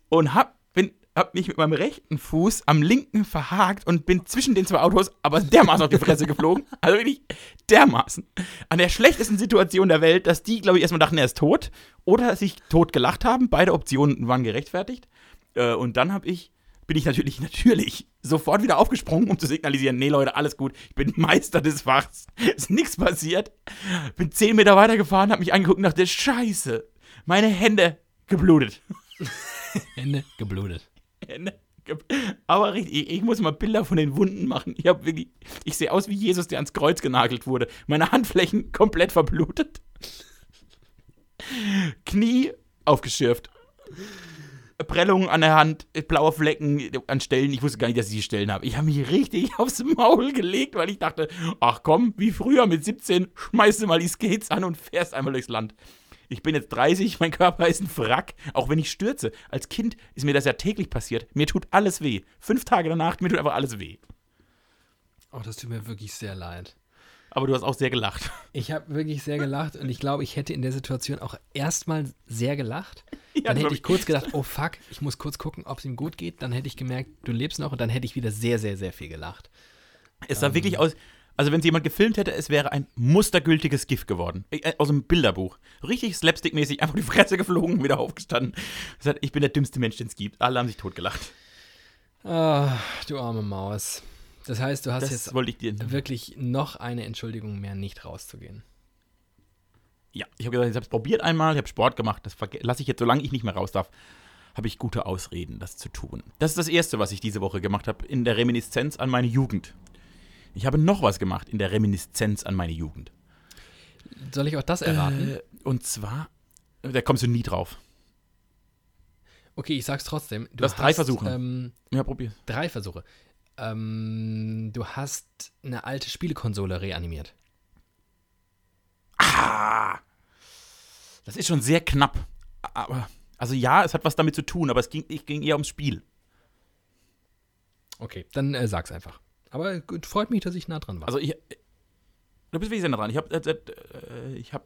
und hab, bin, hab mich mit meinem rechten Fuß am linken verhakt und bin zwischen den zwei Autos aber dermaßen auf die Fresse geflogen. Also wirklich dermaßen. An der schlechtesten Situation der Welt, dass die, glaube ich, erstmal dachten, er ist tot oder sich tot gelacht haben. Beide Optionen waren gerechtfertigt. Äh, und dann habe ich, bin ich natürlich, natürlich sofort wieder aufgesprungen, um zu signalisieren, nee Leute, alles gut, ich bin Meister des Fachs, ist nichts passiert. Bin zehn Meter weitergefahren, habe mich angeguckt und dachte, scheiße, meine Hände geblutet. Hände geblutet. Hände ge- aber richtig, ich, muss mal Bilder von den Wunden machen. Ich wirklich, ich sehe aus wie Jesus, der ans Kreuz genagelt wurde. Meine Handflächen komplett verblutet. Knie aufgeschürft. Prellungen an der Hand, blaue Flecken an Stellen. Ich wusste gar nicht, dass ich die Stellen habe. Ich habe mich richtig aufs Maul gelegt, weil ich dachte, ach komm, wie früher mit 17, schmeißt du mal die Skates an und fährst einmal durchs Land. Ich bin jetzt 30, mein Körper ist ein Wrack, auch wenn ich stürze. Als Kind ist mir das ja täglich passiert. Mir tut alles weh. Fünf Tage danach, mir tut einfach alles weh. Oh, das tut mir wirklich sehr leid. Aber du hast auch sehr gelacht. Ich habe wirklich sehr gelacht und ich glaube, ich hätte in der Situation auch erstmal sehr gelacht. Ja, dann hätte ich kurz gedacht, oh fuck, ich muss kurz gucken, ob es ihm gut geht. Dann hätte ich gemerkt, du lebst noch und dann hätte ich wieder sehr, sehr, sehr viel gelacht. Es sah wirklich aus, also wenn es jemand gefilmt hätte, es wäre ein mustergültiges Gift geworden. Äh, Aus einem Bilderbuch. Richtig slapstickmäßig, einfach die Fresse geflogen, wieder aufgestanden. Ich bin der dümmste Mensch, den es gibt. Alle haben sich totgelacht. Ah, du arme Maus. Das heißt, du hast Das jetzt wirklich noch eine Entschuldigung mehr, nicht rauszugehen. Ja, ich habe gesagt, ich habe es probiert einmal, ich habe Sport gemacht, das lasse ich jetzt, solange ich nicht mehr raus darf, habe ich gute Ausreden, das zu tun. Das ist das Erste, was ich diese Woche gemacht habe, in der Reminiszenz an meine Jugend. Ich habe noch was gemacht in der Reminiszenz an meine Jugend. Soll ich auch das erraten? Äh, und zwar, da kommst du nie drauf. Okay, ich sag's trotzdem. Du hast drei Versuche. Ähm, Ja, probier. drei Versuche. Ähm, du hast eine alte Spielekonsole reanimiert. Ah! Das ist schon sehr knapp. Aber, also ja, es hat was damit zu tun, aber es ging, es ging eher ums Spiel. Okay, dann äh, sag's einfach. Aber gut, freut mich, dass ich nah dran war. Also ich, du bist wirklich sehr nah dran. Ich habe, äh, äh, ich habe,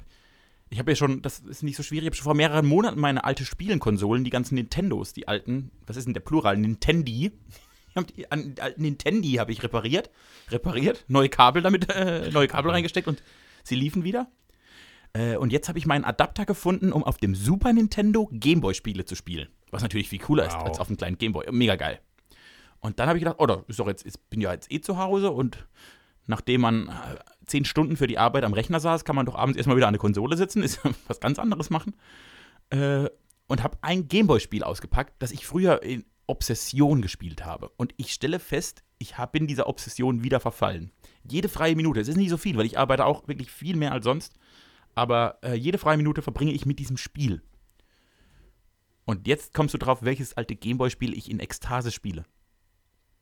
ich habe ja schon, das ist nicht so schwierig, ich habe schon vor mehreren Monaten meine alte Spielenkonsolen, die ganzen Nintendos, die alten, was ist denn der Plural? Nintendi. An, die alten Nintendi habe ich repariert, repariert, neue Kabel damit, äh, neue Kabel reingesteckt und sie liefen wieder. Äh, und jetzt habe ich meinen Adapter gefunden, um auf dem Super Nintendo Gameboy-Spiele zu spielen. Was natürlich viel cooler ist Wow. als auf dem kleinen Gameboy. Mega geil. Und dann habe ich gedacht, oh, da ist doch jetzt, ich bin ja jetzt eh zu Hause und nachdem man äh, zehn Stunden für die Arbeit am Rechner saß, kann man doch abends erstmal wieder an der Konsole sitzen, ist was ganz anderes machen. Äh, und habe ein Gameboy-Spiel ausgepackt, das ich früher in Obsession gespielt habe. Und ich stelle fest, ich bin dieser Obsession wieder verfallen. Jede freie Minute, es ist nicht so viel, weil ich arbeite auch wirklich viel mehr als sonst, aber äh, jede freie Minute verbringe ich mit diesem Spiel. Und jetzt kommst du drauf, welches alte Gameboy-Spiel ich in Ekstase spiele.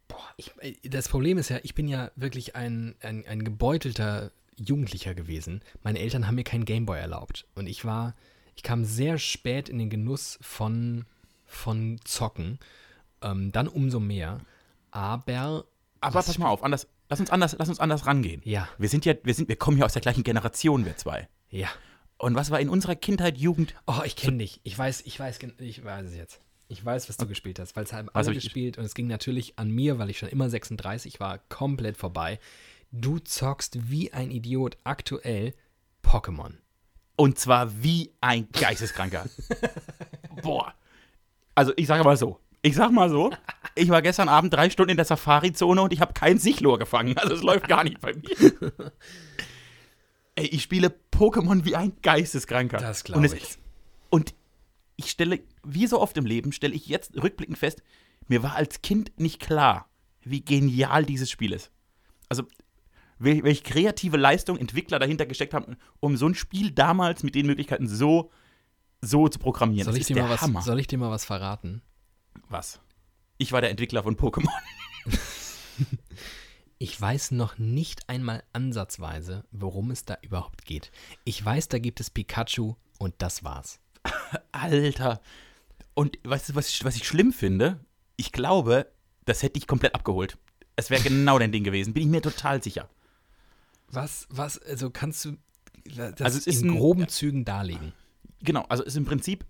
Boah, ich, äh, das Problem ist ja, ich bin ja wirklich ein, ein, ein gebeutelter Jugendlicher gewesen. Meine Eltern haben mir keinen Gameboy erlaubt. Und ich war, ich kam sehr spät in den Genuss von, von Zocken. Ähm, dann umso mehr. Aber. Aber pass mal auf, anders, lass uns anders, lass uns anders rangehen. Ja, Wir sind ja, wir sind, wir kommen ja aus der gleichen Generation, wir zwei. ja. Und was war in unserer Kindheit, Jugend? Oh, ich kenne dich. Ich weiß, ich weiß, ich weiß es jetzt. Ich weiß, was du gespielt hast, weil es haben alle hab ich gespielt und es ging natürlich an mir, weil ich schon immer 36 war, komplett vorbei. Du zockst wie ein Idiot aktuell Pokémon. Und zwar wie ein Geisteskranker. Boah. Also ich sage mal so. Ich sag mal so. Ich war gestern Abend drei Stunden in der Safari-Zone und ich habe keinen Sichlor gefangen. Also es läuft gar nicht bei mir. Ey, ich spiele Pokémon wie ein Geisteskranker. Das glaub Und es ich. Und ich stelle, wie so oft im Leben, stelle ich jetzt rückblickend fest, mir war als Kind nicht klar, wie genial dieses Spiel ist. Also, wel- welche kreative Leistung Entwickler dahinter gesteckt haben, um so ein Spiel damals mit den Möglichkeiten so, so zu programmieren. Soll ich, dir mal was, soll ich dir mal was verraten? Was? Ich war der Entwickler von Pokémon. Ich weiß noch nicht einmal ansatzweise, worum es da überhaupt geht. Ich weiß, da gibt es Pikachu und das war's. Alter. Und weißt du, was ich, was ich schlimm finde? Ich glaube, das hätte ich komplett abgeholt. Es wäre genau dein Ding gewesen. Bin ich mir total sicher. Was, was, also kannst du das Also es ist in groben Zügen darlegen? Genau, also ist im Prinzip.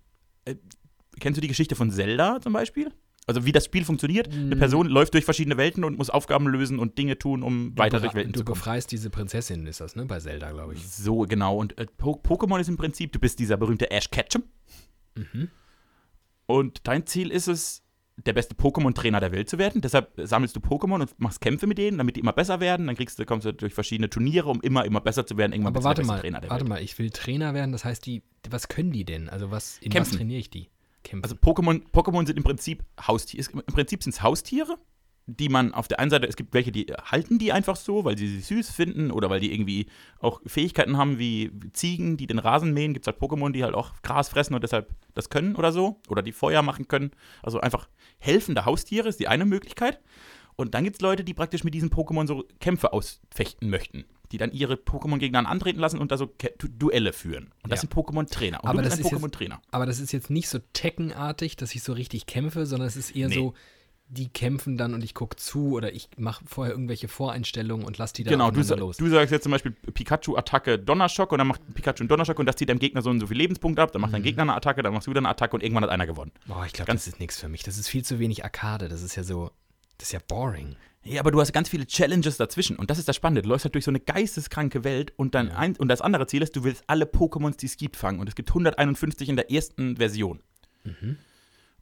Kennst du die Geschichte von Zelda zum Beispiel? Also wie das Spiel funktioniert? Eine Mm. Person läuft durch verschiedene Welten und muss Aufgaben lösen und Dinge tun, um weiter du durch Welten du zu kommen. befreist diese Prinzessin, ist das, ne? Bei Zelda, glaube ich. So, genau. Und äh, Po- Pokémon ist im Prinzip, du bist dieser berühmte Ash Ketchum. Mhm. Und dein Ziel ist es, der beste Pokémon-Trainer der Welt zu werden. Deshalb sammelst du Pokémon und machst Kämpfe mit denen, damit die immer besser werden. Dann kriegst du, kommst du durch verschiedene Turniere, um immer, immer besser zu werden. Irgendwann Aber du warte mal, warte Welt. mal, ich will Trainer werden, das heißt, die, was können die denn? Also was, in Kämpfen. was trainiere ich die? Kämpfen. Also Pokémon, Pokémon sind im Prinzip Haustiere. Im Prinzip sind es Haustiere, die man auf der einen Seite, es gibt welche, die halten die einfach so, weil sie sie süß finden oder weil die irgendwie auch Fähigkeiten haben wie Ziegen, die den Rasen mähen. Gibt es halt Pokémon, die halt auch Gras fressen und deshalb das können oder so. Oder die Feuer machen können. Also einfach helfende Haustiere ist die eine Möglichkeit. Und dann gibt es Leute, die praktisch mit diesen Pokémon so Kämpfe ausfechten möchten. Die dann ihre Pokémon gegeneinander antreten lassen und da so Duelle führen. Und das Ja. sind Pokémon-Trainer. Und Aber das ist ein jetzt- Pokémon-Trainer. Aber das ist jetzt nicht so Tekken-artig, dass ich so richtig kämpfe, sondern es ist eher Nee. so, die kämpfen dann und ich gucke zu oder ich mache vorher irgendwelche Voreinstellungen und lass die dann Genau, du, los. du sagst jetzt zum Beispiel Pikachu-Attacke Donnerschock und dann macht Pikachu einen Donnerschock und das zieht deinem Gegner so und so viel Lebenspunkte ab, dann macht dein Gegner eine Attacke, dann machst du wieder eine Attacke und irgendwann hat einer gewonnen. Boah, ich glaube, das ist nichts für mich. Das ist viel zu wenig Arcade. Das ist ja so, das ist ja boring. Ja, aber du hast ganz viele Challenges dazwischen und das ist das Spannende. Du läufst halt durch so eine geisteskranke Welt und dann Ja. ein, und das andere Ziel ist, du willst alle Pokémons, die es gibt, fangen und es gibt 151 in der ersten Version. Mhm.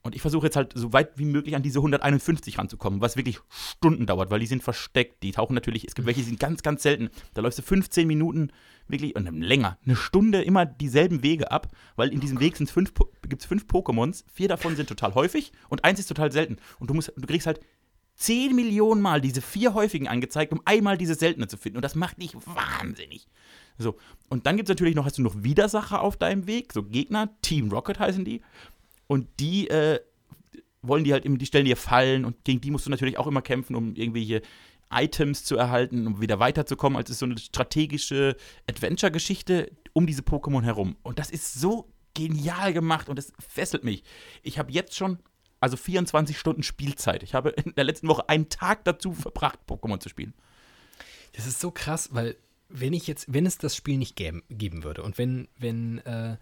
Und ich versuche jetzt halt so weit wie möglich an diese 151 ranzukommen, was wirklich Stunden dauert, weil die sind versteckt. Die tauchen natürlich, es gibt welche, die sind ganz, ganz selten. Da läufst du 15 Minuten wirklich, und länger, eine Stunde immer dieselben Wege ab, weil in diesem Weg fünf, Po- gibt's fünf Pokémons, vier davon sind total häufig und eins ist total selten. Und du, musst, du kriegst halt 10 Millionen Mal diese vier häufigen angezeigt, um einmal diese seltene zu finden. Und das macht dich wahnsinnig. So, und dann gibt es natürlich noch, hast du noch Widersacher auf deinem Weg, so Gegner, Team Rocket heißen die. Und die äh, wollen die halt immer, die stellen dir Fallen und gegen die musst du natürlich auch immer kämpfen, um irgendwelche Items zu erhalten, um wieder weiterzukommen. Also es ist so eine strategische Adventure-Geschichte um diese Pokémon herum. Und das ist so genial gemacht und es fesselt mich. Ich habe jetzt schon also 24 Stunden Spielzeit. Ich habe in der letzten Woche einen Tag dazu verbracht, Pokémon zu spielen. Das ist so krass, weil wenn ich jetzt, wenn es das Spiel nicht gäben, geben würde und wenn, wenn äh,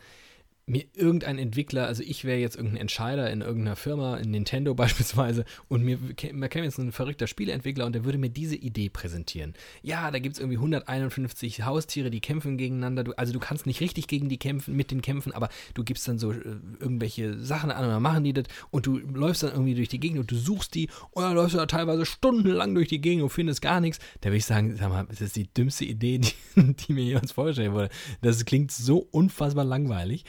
mir irgendein Entwickler, also ich wäre jetzt irgendein Entscheider in irgendeiner Firma, in Nintendo beispielsweise, und mir, mir käme jetzt ein verrückter Spieleentwickler und der würde mir diese Idee präsentieren. Ja, da gibt es irgendwie 151 Haustiere, die kämpfen gegeneinander. Du, also du kannst nicht richtig gegen die kämpfen, mit den kämpfen, aber du gibst dann so äh, irgendwelche Sachen an dann machen die das und du läufst dann irgendwie durch die Gegend und du suchst die dann läufst du da teilweise stundenlang durch die Gegend und findest gar nichts. Da würde ich sagen, sag mal, das ist die dümmste Idee, die, die mir jemals vorstellen wurde. Das klingt so unfassbar langweilig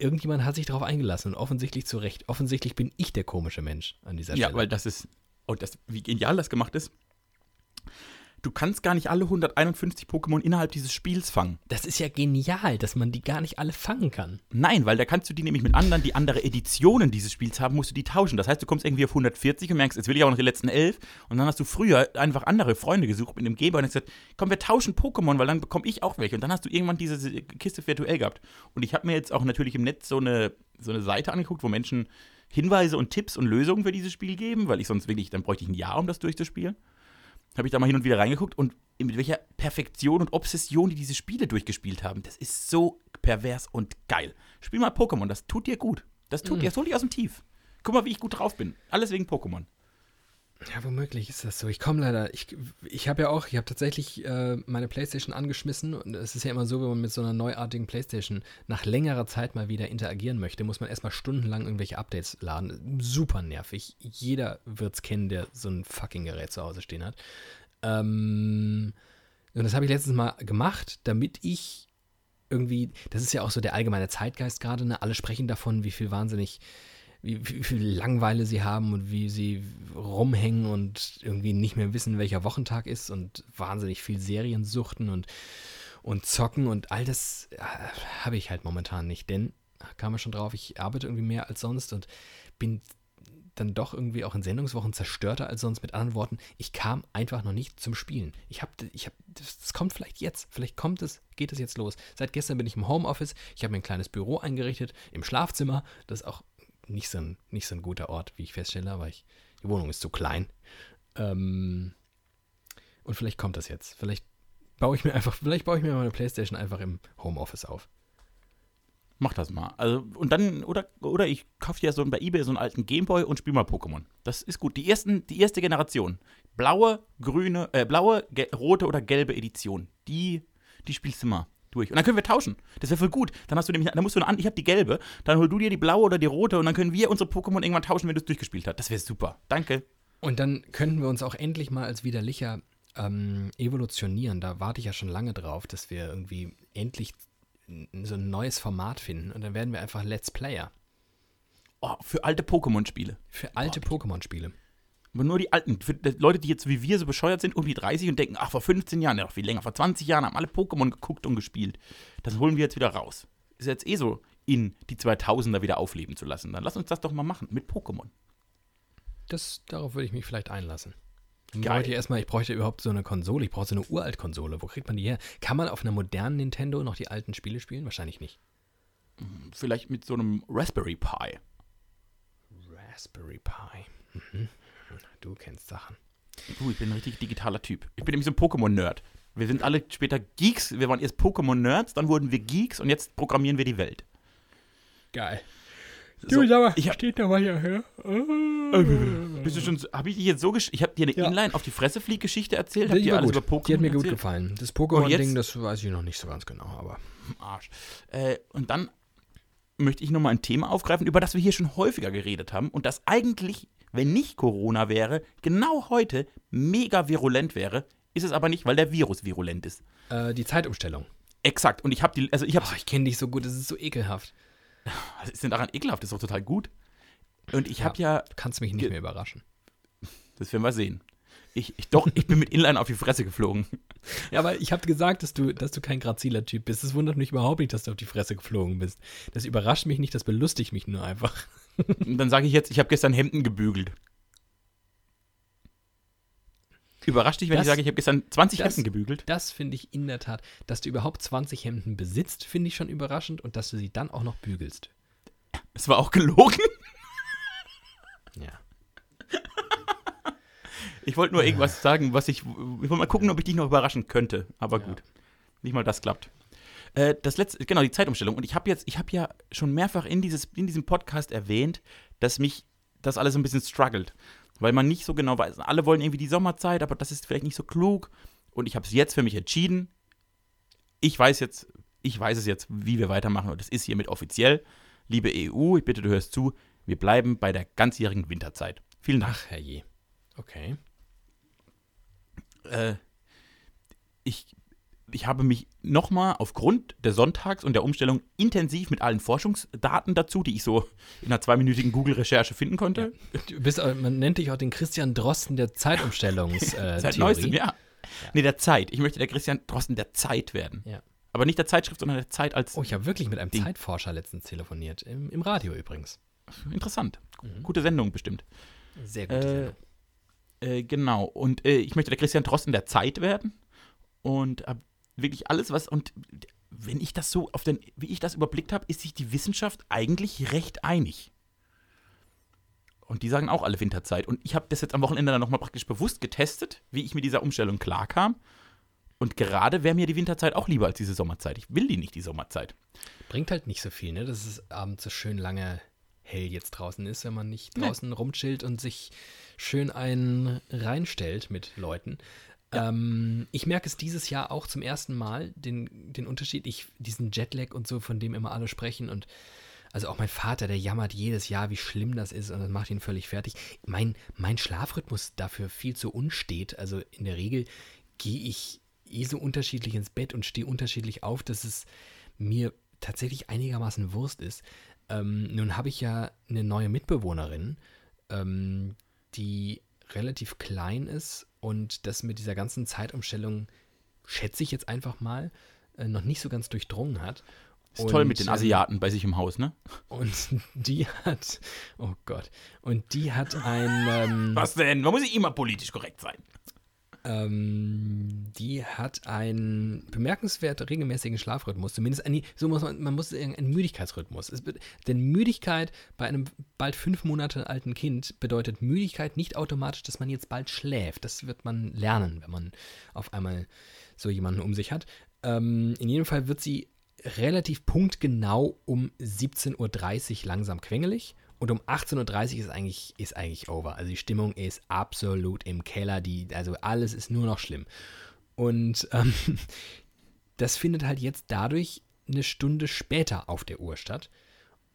irgendjemand hat sich darauf eingelassen und offensichtlich zu Recht. Offensichtlich bin ich der komische Mensch an dieser Stelle. Ja, weil das ist, oh, das, wie genial das gemacht ist du kannst gar nicht alle 151 Pokémon innerhalb dieses Spiels fangen. Das ist ja genial, dass man die gar nicht alle fangen kann. Nein, weil da kannst du die nämlich mit anderen, die andere Editionen dieses Spiels haben, musst du die tauschen. Das heißt, du kommst irgendwie auf 140 und merkst, jetzt will ich auch noch die letzten 11. Und dann hast du früher einfach andere Freunde gesucht mit dem Geber und hast gesagt, komm, wir tauschen Pokémon, weil dann bekomme ich auch welche. Und dann hast du irgendwann diese Kiste virtuell gehabt. Und ich habe mir jetzt auch natürlich im Netz so eine, so eine Seite angeguckt, wo Menschen Hinweise und Tipps und Lösungen für dieses Spiel geben, weil ich sonst wirklich, dann bräuchte ich ein Jahr, um das durchzuspielen habe ich da mal hin und wieder reingeguckt und mit welcher Perfektion und Obsession die diese Spiele durchgespielt haben. Das ist so pervers und geil. Spiel mal Pokémon, das tut dir gut. Das tut mhm. dir, das holt dich aus dem Tief. Guck mal, wie ich gut drauf bin. Alles wegen Pokémon. Ja, womöglich ist das so. Ich komme leider, ich, ich habe ja auch, ich habe tatsächlich äh, meine Playstation angeschmissen und es ist ja immer so, wenn man mit so einer neuartigen Playstation nach längerer Zeit mal wieder interagieren möchte, muss man erstmal stundenlang irgendwelche Updates laden. Super nervig. Jeder wird es kennen, der so ein fucking Gerät zu Hause stehen hat. Ähm, und das habe ich letztes Mal gemacht, damit ich irgendwie, das ist ja auch so der allgemeine Zeitgeist gerade, ne? Alle sprechen davon, wie viel wahnsinnig wie, wie, viel Langeweile sie haben und wie sie rumhängen und irgendwie nicht mehr wissen, welcher Wochentag ist und wahnsinnig viel Serien suchten und, und zocken und all das äh, habe ich halt momentan nicht, denn kam man schon drauf, ich arbeite irgendwie mehr als sonst und bin dann doch irgendwie auch in Sendungswochen zerstörter als sonst. Mit anderen Worten, ich kam einfach noch nicht zum Spielen. Ich habe, ich habe, das kommt vielleicht jetzt, vielleicht kommt es, geht es jetzt los. Seit gestern bin ich im Homeoffice. Ich habe mir ein kleines Büro eingerichtet im Schlafzimmer, das auch nicht so ein, nicht so ein guter Ort, wie ich feststelle, aber ich, die Wohnung ist zu klein. Ähm, und vielleicht kommt das jetzt. Vielleicht baue ich mir einfach, vielleicht baue ich mir meine Playstation einfach im Homeoffice auf. Mach das mal. Also, und dann, oder, oder ich kaufe dir so bei Ebay so einen alten Gameboy und spiele mal Pokémon. Das ist gut. Die, ersten, die erste Generation. Blaue, grüne, äh, blaue, rote oder gelbe Edition. Die, die spielst du mal durch. Und dann können wir tauschen. Das wäre voll gut. Dann hast du nämlich, dann musst du eine, ich habe die gelbe, dann hol du dir die blaue oder die rote und dann können wir unsere Pokémon irgendwann tauschen, wenn du es durchgespielt hast. Das wäre super. Danke. Und dann könnten wir uns auch endlich mal als Widerlicher ähm, evolutionieren. Da warte ich ja schon lange drauf, dass wir irgendwie endlich so ein neues Format finden. Und dann werden wir einfach Let's Player. Oh, für alte Pokémon-Spiele. Für alte Pokémon-Spiele. Aber nur die alten, für Leute, die jetzt wie wir so bescheuert sind, um die 30 und denken, ach, vor 15 Jahren, ja, noch viel länger, vor 20 Jahren haben alle Pokémon geguckt und gespielt. Das holen wir jetzt wieder raus. Ist jetzt eh so in die 2000er wieder aufleben zu lassen. Dann lass uns das doch mal machen mit Pokémon. Das, darauf würde ich mich vielleicht einlassen. Ich bräuchte erstmal, ich bräuchte überhaupt so eine Konsole. Ich brauche so eine Uralt-Konsole. Wo kriegt man die her? Kann man auf einer modernen Nintendo noch die alten Spiele spielen? Wahrscheinlich nicht. Vielleicht mit so einem Raspberry Pi. Raspberry Pi. Mhm. Du kennst Sachen. Du, ich bin ein richtig digitaler Typ. Ich bin nämlich so ein Pokémon-Nerd. Wir sind alle später Geeks. Wir waren erst Pokémon-Nerds, dann wurden wir Geeks und jetzt programmieren wir die Welt. Geil. Du, so, sag mal, ich hab, steht da mal hier, her. Äh, bist du schon, hab ich dich jetzt so Ich hab dir eine ja. Inline auf die Fresse flieg Geschichte erzählt? Hab dir alles gut. über Pokémon Die hat mir erzählt? gut gefallen. Das Pokémon-Ding, das weiß ich noch nicht so ganz genau, aber. Arsch. Äh, und dann möchte ich nochmal ein Thema aufgreifen, über das wir hier schon häufiger geredet haben und das eigentlich wenn nicht Corona wäre, genau heute mega virulent wäre. Ist es aber nicht, weil der Virus virulent ist. Äh, die Zeitumstellung. Exakt. Und ich habe die, also ich habe. Oh, ich kenne dich so gut, das ist so ekelhaft. Was ist denn daran ekelhaft? Das ist doch total gut. Und ich ja, habe ja. Du kannst mich nicht mehr überraschen. Das werden wir sehen. Ich, ich, doch, ich bin mit Inline auf die Fresse geflogen. Ja, aber ich habe gesagt, dass du, dass du kein graziler Typ bist. Es wundert mich überhaupt nicht, dass du auf die Fresse geflogen bist. Das überrascht mich nicht, das belustigt mich nur einfach. Und dann sage ich jetzt, ich habe gestern Hemden gebügelt. Überrascht dich, wenn Das- ich sage, ich habe gestern 20 das- Hemden gebügelt? Das finde ich in der Tat, dass du überhaupt 20 Hemden besitzt, finde ich schon überraschend und dass du sie dann auch noch bügelst. Es war auch gelogen. Ja. Ich wollte nur irgendwas sagen, was ich. Ich wollte mal gucken, ob ich dich noch überraschen könnte. Aber Ja. gut. Nicht mal das klappt. Äh, das letzte, genau, die Zeitumstellung. Und ich habe jetzt, ich habe ja schon mehrfach in, dieses, in diesem Podcast erwähnt, dass mich das alles ein bisschen struggelt. Weil man nicht so genau weiß. Alle wollen irgendwie die Sommerzeit, aber das ist vielleicht nicht so klug. Und ich habe es jetzt für mich entschieden. Ich weiß jetzt, ich weiß es jetzt, wie wir weitermachen. Und das ist hiermit offiziell. Liebe EU, ich bitte, du hörst zu. Wir bleiben bei der ganzjährigen Winterzeit. Vielen Dank. Ach, herrje. Okay. Äh, ich, ich habe mich nochmal aufgrund der Sonntags- und der Umstellung intensiv mit allen Forschungsdaten dazu, die ich so in einer zweiminütigen Google-Recherche finden konnte. Du bist, auch- man nennt dich auch den Christian Drosten der Zeitumstellungs äh, Seit neuestem, ja. Nee, der Zeit. Ich möchte der Christian Drosten der Zeit werden. Ja. Aber nicht der Zeitschrift, sondern der Zeit als Oh, ich habe wirklich mit einem Ding. Zeitforscher letztens telefoniert. Im, im Radio übrigens. interessant. Mhm. Gute Sendung bestimmt. Sehr gute Äh, Sendung. Äh, genau. Und äh, ich möchte der Christian Drosten der Zeit werden. Und hab wirklich alles, was. Und wenn ich das so auf den, wie ich das überblickt habe, ist sich die Wissenschaft eigentlich recht einig. Und die sagen auch alle Winterzeit. Und ich habe das jetzt am Wochenende dann nochmal praktisch bewusst getestet, wie ich mit dieser Umstellung klarkam. Und gerade wäre mir die Winterzeit auch lieber als diese Sommerzeit. Ich will die nicht, die Sommerzeit. Bringt halt nicht so viel, ne? Dass es abends so schön lange hell jetzt draußen ist, wenn man nicht Nee. draußen rumchillt und sich schön einen reinstellt mit Leuten. Ähm, ich merke es dieses Jahr auch zum ersten Mal, den, den Unterschied, ich, diesen Jetlag und so, von dem immer alle sprechen und also auch mein Vater, der jammert jedes Jahr, wie schlimm das ist und das macht ihn völlig fertig. Mein, mein Schlafrhythmus dafür viel zu unstet. Also in der Regel gehe ich eh so unterschiedlich ins Bett und stehe unterschiedlich auf, dass es mir tatsächlich einigermaßen Wurst ist. Ähm, nun habe ich ja eine neue Mitbewohnerin, ähm, die relativ klein ist und das mit dieser ganzen Zeitumstellung, schätze ich jetzt einfach mal, äh, noch nicht so ganz durchdrungen hat. Ist toll Und, mit den ähm, Asiaten bei sich im Haus, ne? Und die hat, oh Gott, und die hat ein, ähm, Was denn? Man muss nicht immer politisch korrekt sein. Ähm, die hat einen bemerkenswert regelmäßigen Schlafrhythmus. Zumindest ein, so muss man, man muss einen Müdigkeitsrhythmus. Es, denn Müdigkeit bei einem bald fünf Monate alten Kind bedeutet Müdigkeit nicht automatisch, dass man jetzt bald schläft. Das wird man lernen, wenn man auf einmal so jemanden um sich hat. Ähm, in jedem Fall wird sie relativ punktgenau um 17.30 Uhr langsam quengelig. Und um 18.30 Uhr ist eigentlich, ist eigentlich over. Also die Stimmung ist absolut im Keller. Die, also alles ist nur noch schlimm. Und ähm, das findet halt jetzt dadurch eine Stunde später auf der Uhr statt.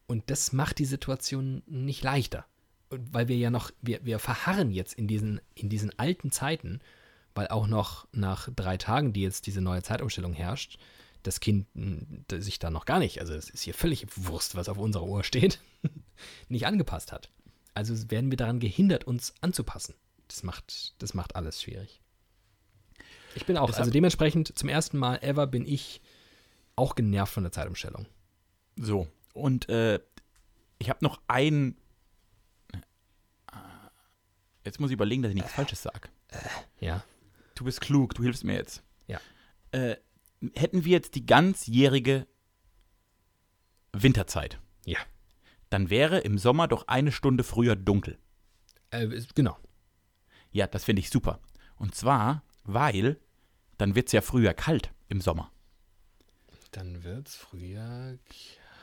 Und das macht die Situation nicht leichter. Weil wir ja noch, wir, wir verharren jetzt in diesen, in diesen alten Zeiten, weil auch noch nach drei Tagen, die jetzt diese neue Zeitumstellung herrscht, das Kind das sich da noch gar nicht, also es ist hier völlig Wurst, was auf unserer Uhr steht, nicht angepasst hat. Also werden wir daran gehindert, uns anzupassen. Das macht, das macht alles schwierig. Ich bin auch, Deshalb- also dementsprechend zum ersten Mal ever bin ich auch genervt von der Zeitumstellung. So, und äh, ich habe noch ein. Jetzt muss ich überlegen, dass ich nichts Falsches sage. Ja. Du bist klug, du hilfst mir jetzt. Ja. Äh, hätten wir jetzt die ganzjährige Winterzeit, Ja. Dann wäre im Sommer doch eine Stunde früher dunkel. Äh, genau. Ja, das finde ich super. Und zwar, weil dann wird es ja früher kalt im Sommer. Dann wird es früher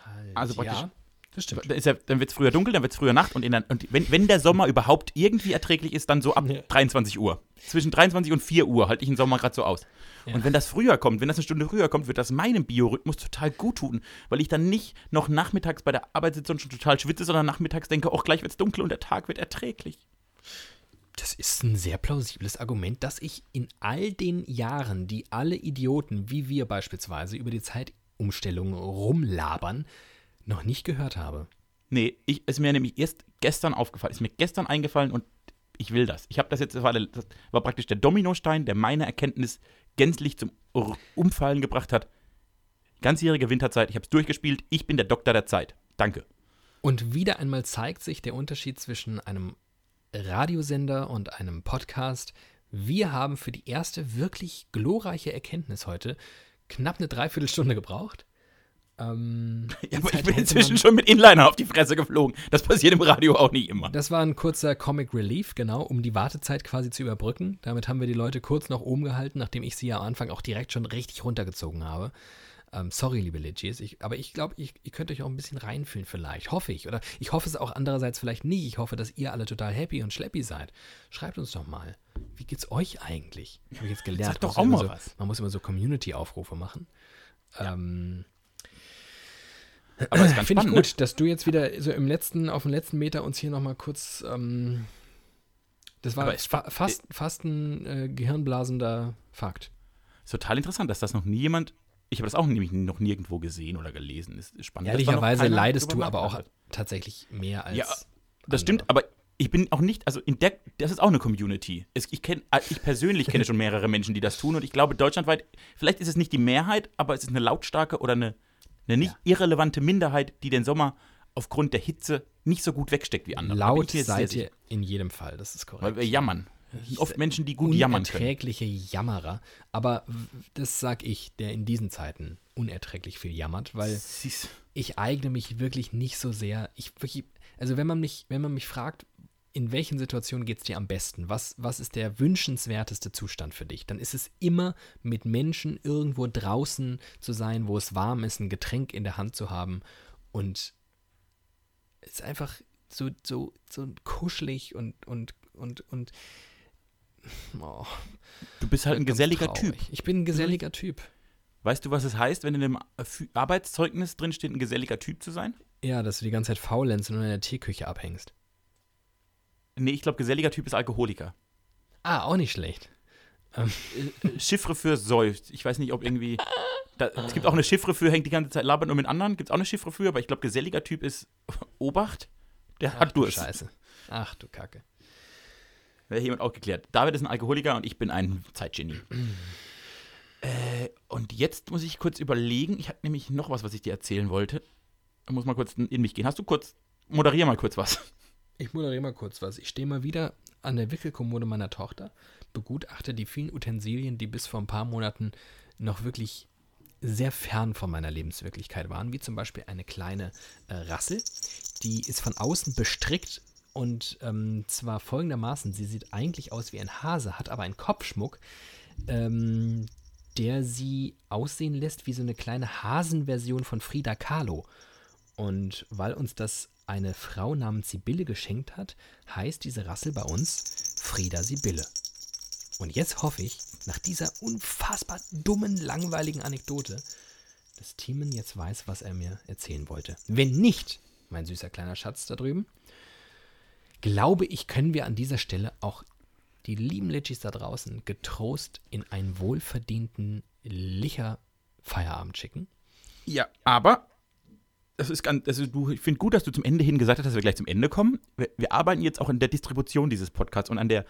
kalt. Also praktisch- Ja, das stimmt. Ja, dann wird es früher dunkel, dann wird es früher Nacht und, der, und wenn, wenn der Sommer überhaupt irgendwie erträglich ist, dann so ab Ja. 23 Uhr. Zwischen 23 und 4 Uhr halte ich den Sommer gerade so aus. Ja. Und wenn das früher kommt, wenn das eine Stunde früher kommt, wird das meinem Biorhythmus total gut tun, weil ich dann nicht noch nachmittags bei der Arbeit sitze und schon total schwitze, sondern nachmittags denke, auch gleich wird es dunkel und der Tag wird erträglich. Das ist ein sehr plausibles Argument, das ich in all den Jahren, die alle Idioten, wie wir beispielsweise, über die Zeitumstellung rumlabern, noch nicht gehört habe. Nee, ich, ist mir nämlich erst gestern aufgefallen, ist mir gestern eingefallen und ich will das. Ich habe das jetzt, das war, das war praktisch der Dominostein, der meine Erkenntnis gänzlich zum Umfallen gebracht hat. Ganzjährige Winterzeit, ich habe es durchgespielt, ich bin der Doktor der Zeit. Danke. Und wieder einmal zeigt sich der Unterschied zwischen einem Radiosender und einem Podcast. Wir haben für die erste wirklich glorreiche Erkenntnis heute knapp eine Dreiviertelstunde gebraucht. Ähm, Ja, aber ich bin inzwischen schon mit Inliner auf die Fresse geflogen. Das passiert im Radio auch nicht immer. Das war ein kurzer Comic Relief, genau, um die Wartezeit quasi zu überbrücken. Damit haben wir die Leute kurz noch oben gehalten, nachdem ich sie ja am Anfang auch direkt schon richtig runtergezogen habe. Ähm, sorry, liebe Legis, ich, aber ich glaube, ich, ihr könnt euch auch ein bisschen reinfühlen vielleicht, hoffe ich. Oder ich hoffe es auch andererseits vielleicht nicht. Ich hoffe, dass ihr alle total happy und schleppy seid. Schreibt uns doch mal, wie geht's euch eigentlich? Habe ich jetzt gelernt. Sag doch auch immer mal so, was. Man muss immer so Community-Aufrufe machen. Ähm, Aber ist ganz Finde ich spannend. gut, dass du jetzt wieder so im letzten, auf dem letzten Meter uns hier nochmal kurz. Ähm, das war es fa fast, fast ein äh, gehirnblasender Fakt. Ne? Ist total interessant, dass das noch nie jemand. Ich habe das auch nämlich noch nirgendwo gesehen oder gelesen. Ist ist spannend. Ehrlicherweise leidest du aber auch hat. tatsächlich mehr als. Ja, Das andere. stimmt, aber ich bin auch nicht, also in der, das ist auch eine Community. Es, ich, kenn, äh, ich persönlich kenne schon mehrere Menschen, die das tun und ich glaube, deutschlandweit, vielleicht ist es nicht die Mehrheit, aber es ist eine lautstarke oder eine, eine nicht irrelevante Minderheit, die den Sommer aufgrund der Hitze nicht so gut wegsteckt wie andere. Laut seid ihr in jedem Fall, das ist korrekt. Weil wir jammern. Oft Menschen, die gut jammern können. Unerträgliche Jammerer. Aber das sag ich, der in diesen Zeiten unerträglich viel jammert, weil Siehst- ich eigne mich wirklich nicht so sehr. Ich wirklich, also wenn man mich, wenn man mich fragt, in welchen Situationen geht es dir am besten? Was, was ist der wünschenswerteste Zustand für dich? Dann ist es immer mit Menschen irgendwo draußen zu sein, wo es warm ist, ein Getränk in der Hand zu haben und es ist einfach so, so, so kuschelig und, und, und, und oh, Du bist halt ein geselliger traurig. Typ. Ich bin ein geselliger Typ. Weißt du, was es heißt, wenn in dem Arbeitszeugnis drin steht, ein geselliger Typ zu sein? Ja, dass du die ganze Zeit faulenzt und in der Teeküche abhängst. Nee, ich glaube, geselliger Typ ist Alkoholiker. Ah, auch nicht schlecht. Äh, Chiffre für säuft. Ich weiß nicht, ob irgendwie. Da, es gibt auch eine Chiffre für, hängt die ganze Zeit labert nur mit anderen. Gibt es auch eine Chiffre für, aber ich glaube, geselliger Typ ist Obacht. Der Ach, hat du Durst. Scheiße. Ach du Kacke. Wäre jemand auch geklärt. David ist ein Alkoholiker und ich bin ein Zeitgenie. äh, und jetzt muss ich kurz überlegen. Ich hatte nämlich noch was, was ich dir erzählen wollte. Ich muss mal kurz in mich gehen. Hast du kurz. Moderier mal kurz was. Ich moderiere mal kurz was. Ich stehe mal wieder an der Wickelkommode meiner Tochter, begutachte die vielen Utensilien, die bis vor ein paar Monaten noch wirklich sehr fern von meiner Lebenswirklichkeit waren, wie zum Beispiel eine kleine äh, Rassel. Die ist von außen bestrickt und ähm, zwar folgendermaßen, sie sieht eigentlich aus wie ein Hase, hat aber einen Kopfschmuck, ähm, der sie aussehen lässt wie so eine kleine Hasenversion von Frida Kahlo. Und weil uns das eine Frau namens Sibylle geschenkt hat, heißt diese Rassel bei uns Frieda Sibylle. Und jetzt hoffe ich, nach dieser unfassbar dummen, langweiligen Anekdote, dass Timon jetzt weiß, was er mir erzählen wollte. Wenn nicht, mein süßer kleiner Schatz da drüben, glaube ich, können wir an dieser Stelle auch die lieben Litchis da draußen getrost in einen wohlverdienten Licher Feierabend schicken. Ja, aber das ist ganz, also du, ich finde gut, dass du zum Ende hin gesagt hast, dass wir gleich zum Ende kommen. Wir, wir arbeiten jetzt auch in der Distribution dieses Podcasts und an der,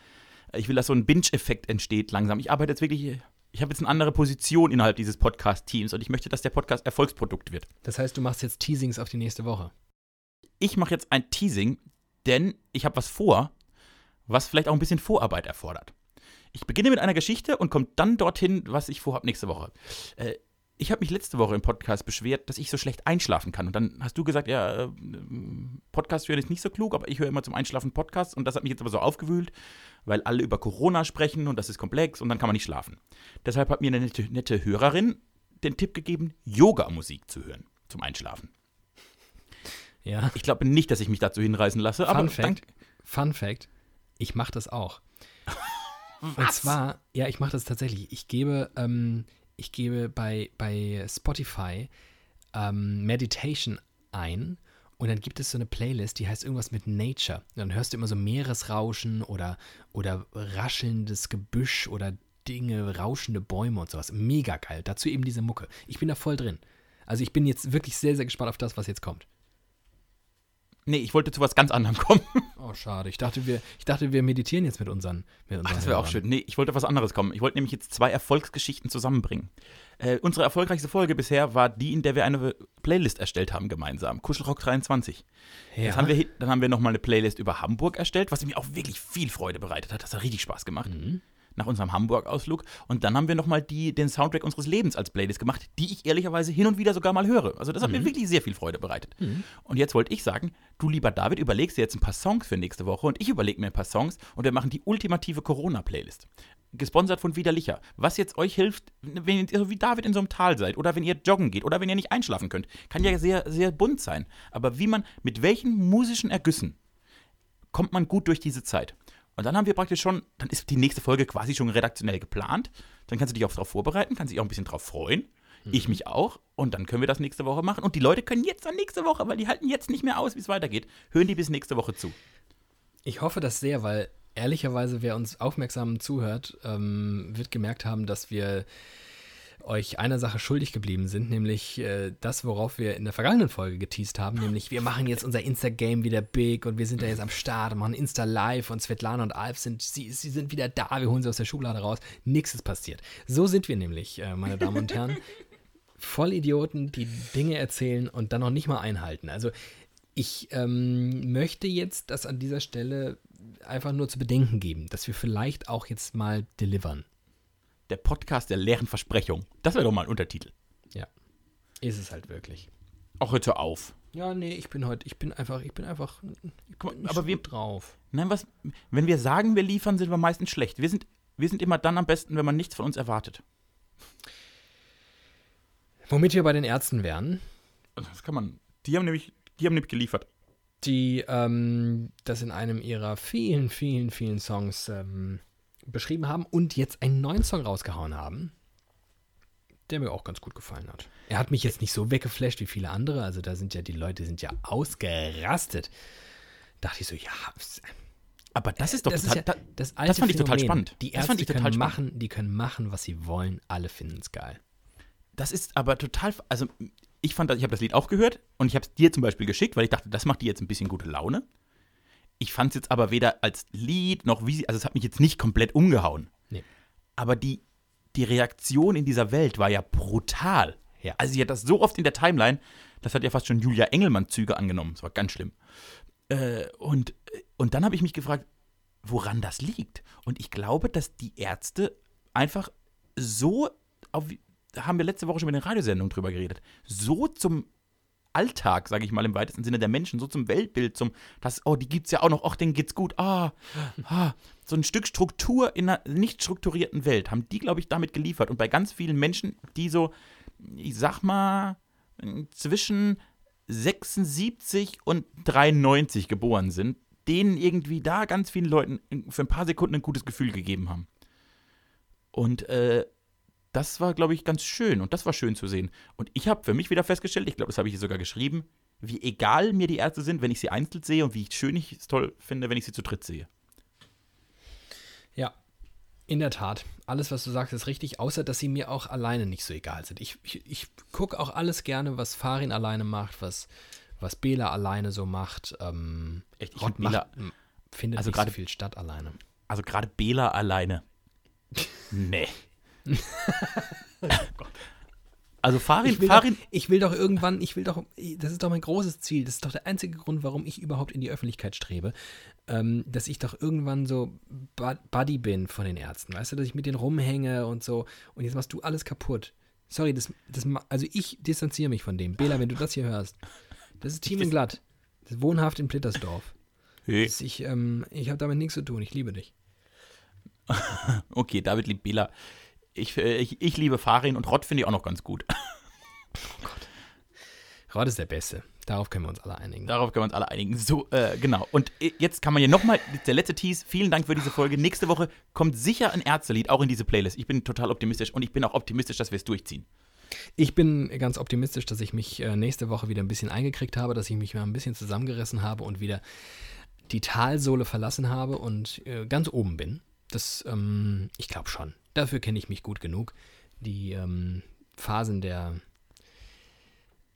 ich will, dass so ein Binge-Effekt entsteht langsam. Ich arbeite jetzt wirklich, ich habe jetzt eine andere Position innerhalb dieses Podcast-Teams und ich möchte, dass der Podcast Erfolgsprodukt wird. Das heißt, du machst jetzt Teasings auf die nächste Woche. Ich mache jetzt ein Teasing, denn ich habe was vor, was vielleicht auch ein bisschen Vorarbeit erfordert. Ich beginne mit einer Geschichte und komme dann dorthin, was ich vorhabe nächste Woche. Äh, ich habe mich letzte Woche im Podcast beschwert, dass ich so schlecht einschlafen kann. Und dann hast du gesagt, ja, äh, Podcast hören ist nicht so klug, aber ich höre immer zum Einschlafen Podcasts. Und das hat mich jetzt aber so aufgewühlt, weil alle über Corona sprechen und das ist komplex und dann kann man nicht schlafen. Deshalb hat mir eine nette, nette Hörerin den Tipp gegeben, Yoga-Musik zu hören zum Einschlafen. Ja. Ich glaube nicht, dass ich mich dazu hinreißen lasse, aber Fun Fact. Fun Fact. Ich mache das auch. Und Was? zwar, ja, ich mache das tatsächlich. Ich gebe, ähm, ich gebe bei, bei Spotify ähm, Meditation ein und dann gibt es so eine Playlist, die heißt irgendwas mit Nature. Und dann hörst du immer so Meeresrauschen oder, oder raschelndes Gebüsch oder Dinge, rauschende Bäume und sowas. Mega geil. Dazu eben diese Mucke. Ich bin da voll drin. Also ich bin jetzt wirklich sehr, sehr gespannt auf das, was jetzt kommt. Nee, ich wollte zu was ganz anderem kommen. Oh, schade. Ich dachte, wir, ich dachte, wir meditieren jetzt mit unseren. Mit unseren Ach, das wäre auch schön. Nee, ich wollte was anderes kommen. Ich wollte nämlich jetzt zwei Erfolgsgeschichten zusammenbringen. Äh, unsere erfolgreichste Folge bisher war die, in der wir eine Playlist erstellt haben gemeinsam. Kuschelrock 23. Ja. Das haben wir, dann haben wir nochmal eine Playlist über Hamburg erstellt, was mir auch wirklich viel Freude bereitet hat. Das hat richtig Spaß gemacht. Nach unserem Hamburg-Ausflug. Und dann haben wir nochmal den Soundtrack unseres Lebens als Playlist gemacht, die ich ehrlicherweise hin und wieder sogar mal höre. Also das hat mir wirklich sehr viel Freude bereitet. Und jetzt wollte ich sagen, du lieber David, überlegst dir jetzt ein paar Songs für nächste Woche und ich überlege mir ein paar Songs und wir machen die ultimative Corona-Playlist. Gesponsert von Widerlicher. Was jetzt euch hilft, wenn ihr so wie David in so einem Tal seid oder wenn ihr joggen geht oder wenn ihr nicht einschlafen könnt. Kann ja sehr, sehr bunt sein. Aber wie man, mit welchen musischen Ergüssen kommt man gut durch diese Zeit. Und dann haben wir praktisch schon, dann ist die nächste Folge quasi schon redaktionell geplant. Dann kannst du dich auch darauf vorbereiten, kannst dich auch ein bisschen darauf freuen. Ich mich auch. Und dann können wir das nächste Woche machen. Und die Leute können jetzt dann nächste Woche, weil die halten jetzt nicht mehr aus, wie es weitergeht, hören die bis nächste Woche zu. Ich hoffe das sehr, weil ehrlicherweise, wer uns aufmerksam zuhört, ähm, wird gemerkt haben, dass wir euch einer Sache schuldig geblieben sind, nämlich äh, das, worauf wir in der vergangenen Folge geteased haben, nämlich wir machen jetzt unser Insta-Game wieder big und wir sind da jetzt am Start machen Insta-Live und Svetlana und Alf sind, sie, sie sind wieder da, wir holen sie aus der Schublade raus, nichts ist passiert. So sind wir nämlich, äh, meine Damen und Herren. Vollidioten, die Dinge erzählen und dann noch nicht mal einhalten. Also ich ähm, möchte jetzt das an dieser Stelle einfach nur zu bedenken geben, dass wir vielleicht auch jetzt mal delivern. Der Podcast der leeren Versprechung. Das wäre doch mal ein Untertitel. Ja. Ist es halt wirklich. Auch so auf. Ja, nee, ich bin heute, ich bin einfach, ich bin einfach ich bin aber wir- drauf. Nein, was, wenn wir sagen, wir liefern, sind wir meistens schlecht. Wir sind, wir sind immer dann am besten, wenn man nichts von uns erwartet. Womit wir bei den Ärzten wären, Das kann man. Die haben nämlich, die haben nämlich geliefert. die ähm, das in einem ihrer vielen, vielen, vielen Songs ähm, beschrieben haben und jetzt einen neuen Song rausgehauen haben, der mir auch ganz gut gefallen hat. Er hat mich jetzt nicht so weggeflasht wie viele andere, also da sind ja die Leute sind ja ausgerastet. Dachte ich so, ja, Aber das ist doch das, total, ist ja da- das, alte das fand ich total Phänomen. spannend. Die das Ärzte fand ich total können spannend. machen, die können machen, was sie wollen. Alle finden es geil. Das ist aber total, also ich fand das, ich habe das Lied auch gehört und ich habe es dir zum Beispiel geschickt, weil ich dachte, das macht dir jetzt ein bisschen gute Laune. Ich fand es jetzt aber weder als Lied noch wie sie, also es hat mich jetzt nicht komplett umgehauen. Nee. Aber die, die Reaktion in dieser Welt war ja brutal. Ja. Also sie hat das so oft in der Timeline, das hat ja fast schon Julia Engelmann-Züge angenommen. Das war ganz schlimm. Äh, und, und dann habe ich mich gefragt, woran das liegt. Und ich glaube, dass die Ärzte einfach so, auf, da haben wir letzte Woche schon mit den Radiosendungen drüber geredet, so zum Alltag, sage ich mal im weitesten Sinne der Menschen, so zum Weltbild, zum, das, oh, die gibt's ja auch noch, ach, denen geht's gut, ah, ah, so ein Stück Struktur in einer nicht strukturierten Welt, haben die, glaube ich, damit geliefert. Und bei ganz vielen Menschen, die so, ich sag mal, zwischen 76 und 93 geboren sind, denen irgendwie da ganz vielen Leuten für ein paar Sekunden ein gutes Gefühl gegeben haben. Und äh, das war, glaube ich, ganz schön und das war schön zu sehen. Und ich habe für mich wieder festgestellt, ich glaube, das habe ich hier sogar geschrieben, wie egal mir die Ärzte sind, wenn ich sie einzeln sehe und wie schön ich es toll finde, wenn ich sie zu dritt sehe. Ja, in der Tat. Alles, was du sagst, ist richtig, außer dass sie mir auch alleine nicht so egal sind. Ich, ich, ich gucke auch alles gerne, was Farin alleine macht, was, was Bela alleine so macht. Ähm, Echt, ich find Bela- macht, findet also nicht gerade- so viel statt alleine. Also gerade Bela alleine. Nee. also Farin, Ich will, Farin, doch, ich will doch irgendwann, ich will doch, das ist doch mein großes Ziel, das ist doch der einzige Grund, warum ich überhaupt in die Öffentlichkeit strebe, ähm, dass ich doch irgendwann so Bu- Buddy bin von den Ärzten, weißt du, dass ich mit denen rumhänge und so und jetzt machst du alles kaputt. Sorry, das, das, also ich distanziere mich von dem. Bela, wenn du das hier hörst, das ist Team in Glatt, das ist wohnhaft in Plittersdorf. Hey. Ich ähm, ich habe damit nichts zu tun, ich liebe dich. okay, David liebt Bela. Ich, äh, ich, ich liebe Farin und Rott finde ich auch noch ganz gut. Rod ist der Beste, darauf können wir uns alle einigen. Darauf können wir uns alle einigen. So, äh, genau. Und äh, jetzt kann man hier nochmal, der letzte Tease, vielen Dank für diese Folge. Nächste Woche kommt sicher ein Ärztelied auch in diese Playlist. Ich bin total optimistisch und ich bin auch optimistisch, dass wir es durchziehen. Ich bin ganz optimistisch, dass ich mich äh, nächste Woche wieder ein bisschen eingekriegt habe, dass ich mich mal ein bisschen zusammengerissen habe und wieder die Talsohle verlassen habe und ganz oben bin. Das, ähm, ich glaube schon. Dafür kenne ich mich gut genug. Die ähm, Phasen der,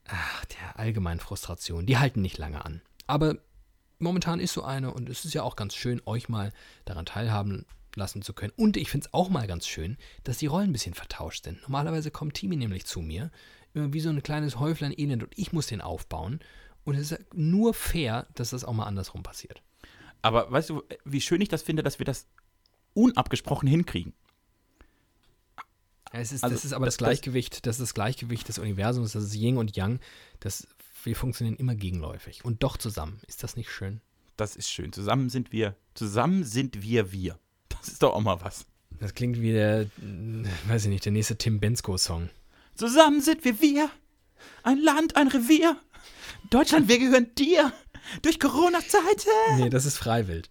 ach, der allgemeinen Frustration, die halten nicht lange an. aber momentan ist so eine und es ist ja auch ganz schön, euch mal daran teilhaben lassen zu können. Und ich finde es auch mal ganz schön, dass die Rollen ein bisschen vertauscht sind. Normalerweise kommt Timi nämlich zu mir, immer wie so ein kleines Häuflein Elend und ich muss den aufbauen. Und es ist nur fair, dass das auch mal andersrum passiert. Aber weißt du, wie schön ich das finde, dass wir das unabgesprochen hinkriegen? Ja, es ist, Also, das ist aber das, das- Gleichgewicht, das ist das Gleichgewicht des Universums, das ist Yin und Yang. Das, wir funktionieren immer gegenläufig und doch zusammen. Ist das nicht schön? Das ist schön. Zusammen sind wir, zusammen sind wir wir. Das ist doch auch mal was. Das klingt wie der, äh, weiß ich nicht, der nächste Tim Bensko-Song. Zusammen sind wir wir. Ein Land, ein Revier. Deutschland, wir gehören dir. Durch Corona-Zeiten. Nee, das ist Freiwild.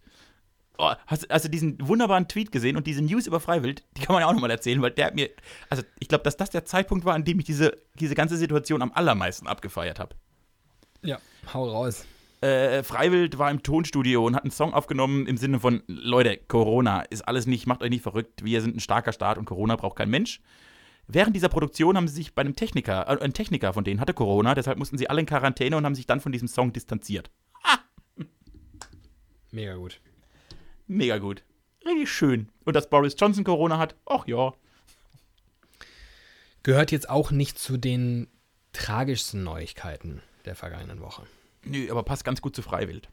Oh, hast, hast du diesen wunderbaren Tweet gesehen und diese News über Freiwild? Die kann man ja auch nochmal erzählen, weil der hat mir. Also, ich glaube, dass das der Zeitpunkt war, an dem ich diese, diese ganze Situation am allermeisten abgefeiert habe. Ja, hau raus. Äh, Freiwild war im Tonstudio und hat einen Song aufgenommen im Sinne von: Leute, Corona ist alles nicht, macht euch nicht verrückt, wir sind ein starker Staat und Corona braucht kein Mensch. Während dieser Produktion haben sie sich bei einem Techniker, äh, ein Techniker von denen hatte Corona, deshalb mussten sie alle in Quarantäne und haben sich dann von diesem Song distanziert. Mega gut. Mega gut. Richtig schön. Und dass Boris Johnson Corona hat, ach ja. Gehört jetzt auch nicht zu den tragischsten Neuigkeiten der vergangenen Woche. Nö, aber passt ganz gut zu Freiwild.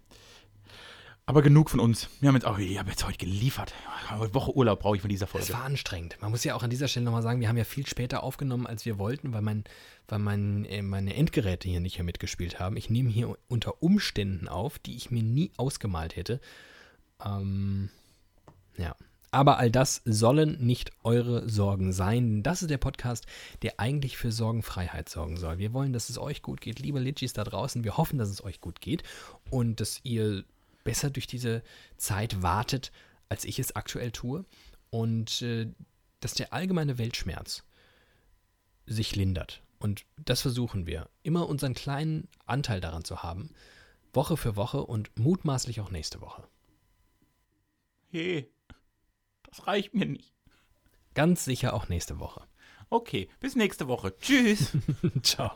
Aber genug von uns. Wir haben jetzt auch, ich habe jetzt heute geliefert. Eine Woche Urlaub brauche ich von dieser Das Folge. war anstrengend. Man muss ja auch an dieser Stelle nochmal sagen, wir haben ja viel später aufgenommen, als wir wollten, weil, mein, weil mein, äh, meine Endgeräte hier nicht mehr mitgespielt haben. Ich nehme hier unter Umständen auf, die ich mir nie ausgemalt hätte. Ähm, ja. Aber all das sollen nicht eure Sorgen sein. Das ist der Podcast, der eigentlich für Sorgenfreiheit sorgen soll. Wir wollen, dass es euch gut geht. Liebe Litchis da draußen, wir hoffen, dass es euch gut geht und dass ihr besser durch diese Zeit wartet, als ich es aktuell tue. Und äh, dass der allgemeine Weltschmerz sich lindert. Und das versuchen wir. Immer unseren kleinen Anteil daran zu haben. Woche für Woche und mutmaßlich auch nächste Woche. Hey, das reicht mir nicht. Ganz sicher auch nächste Woche. Okay, bis nächste Woche. Tschüss. Ciao.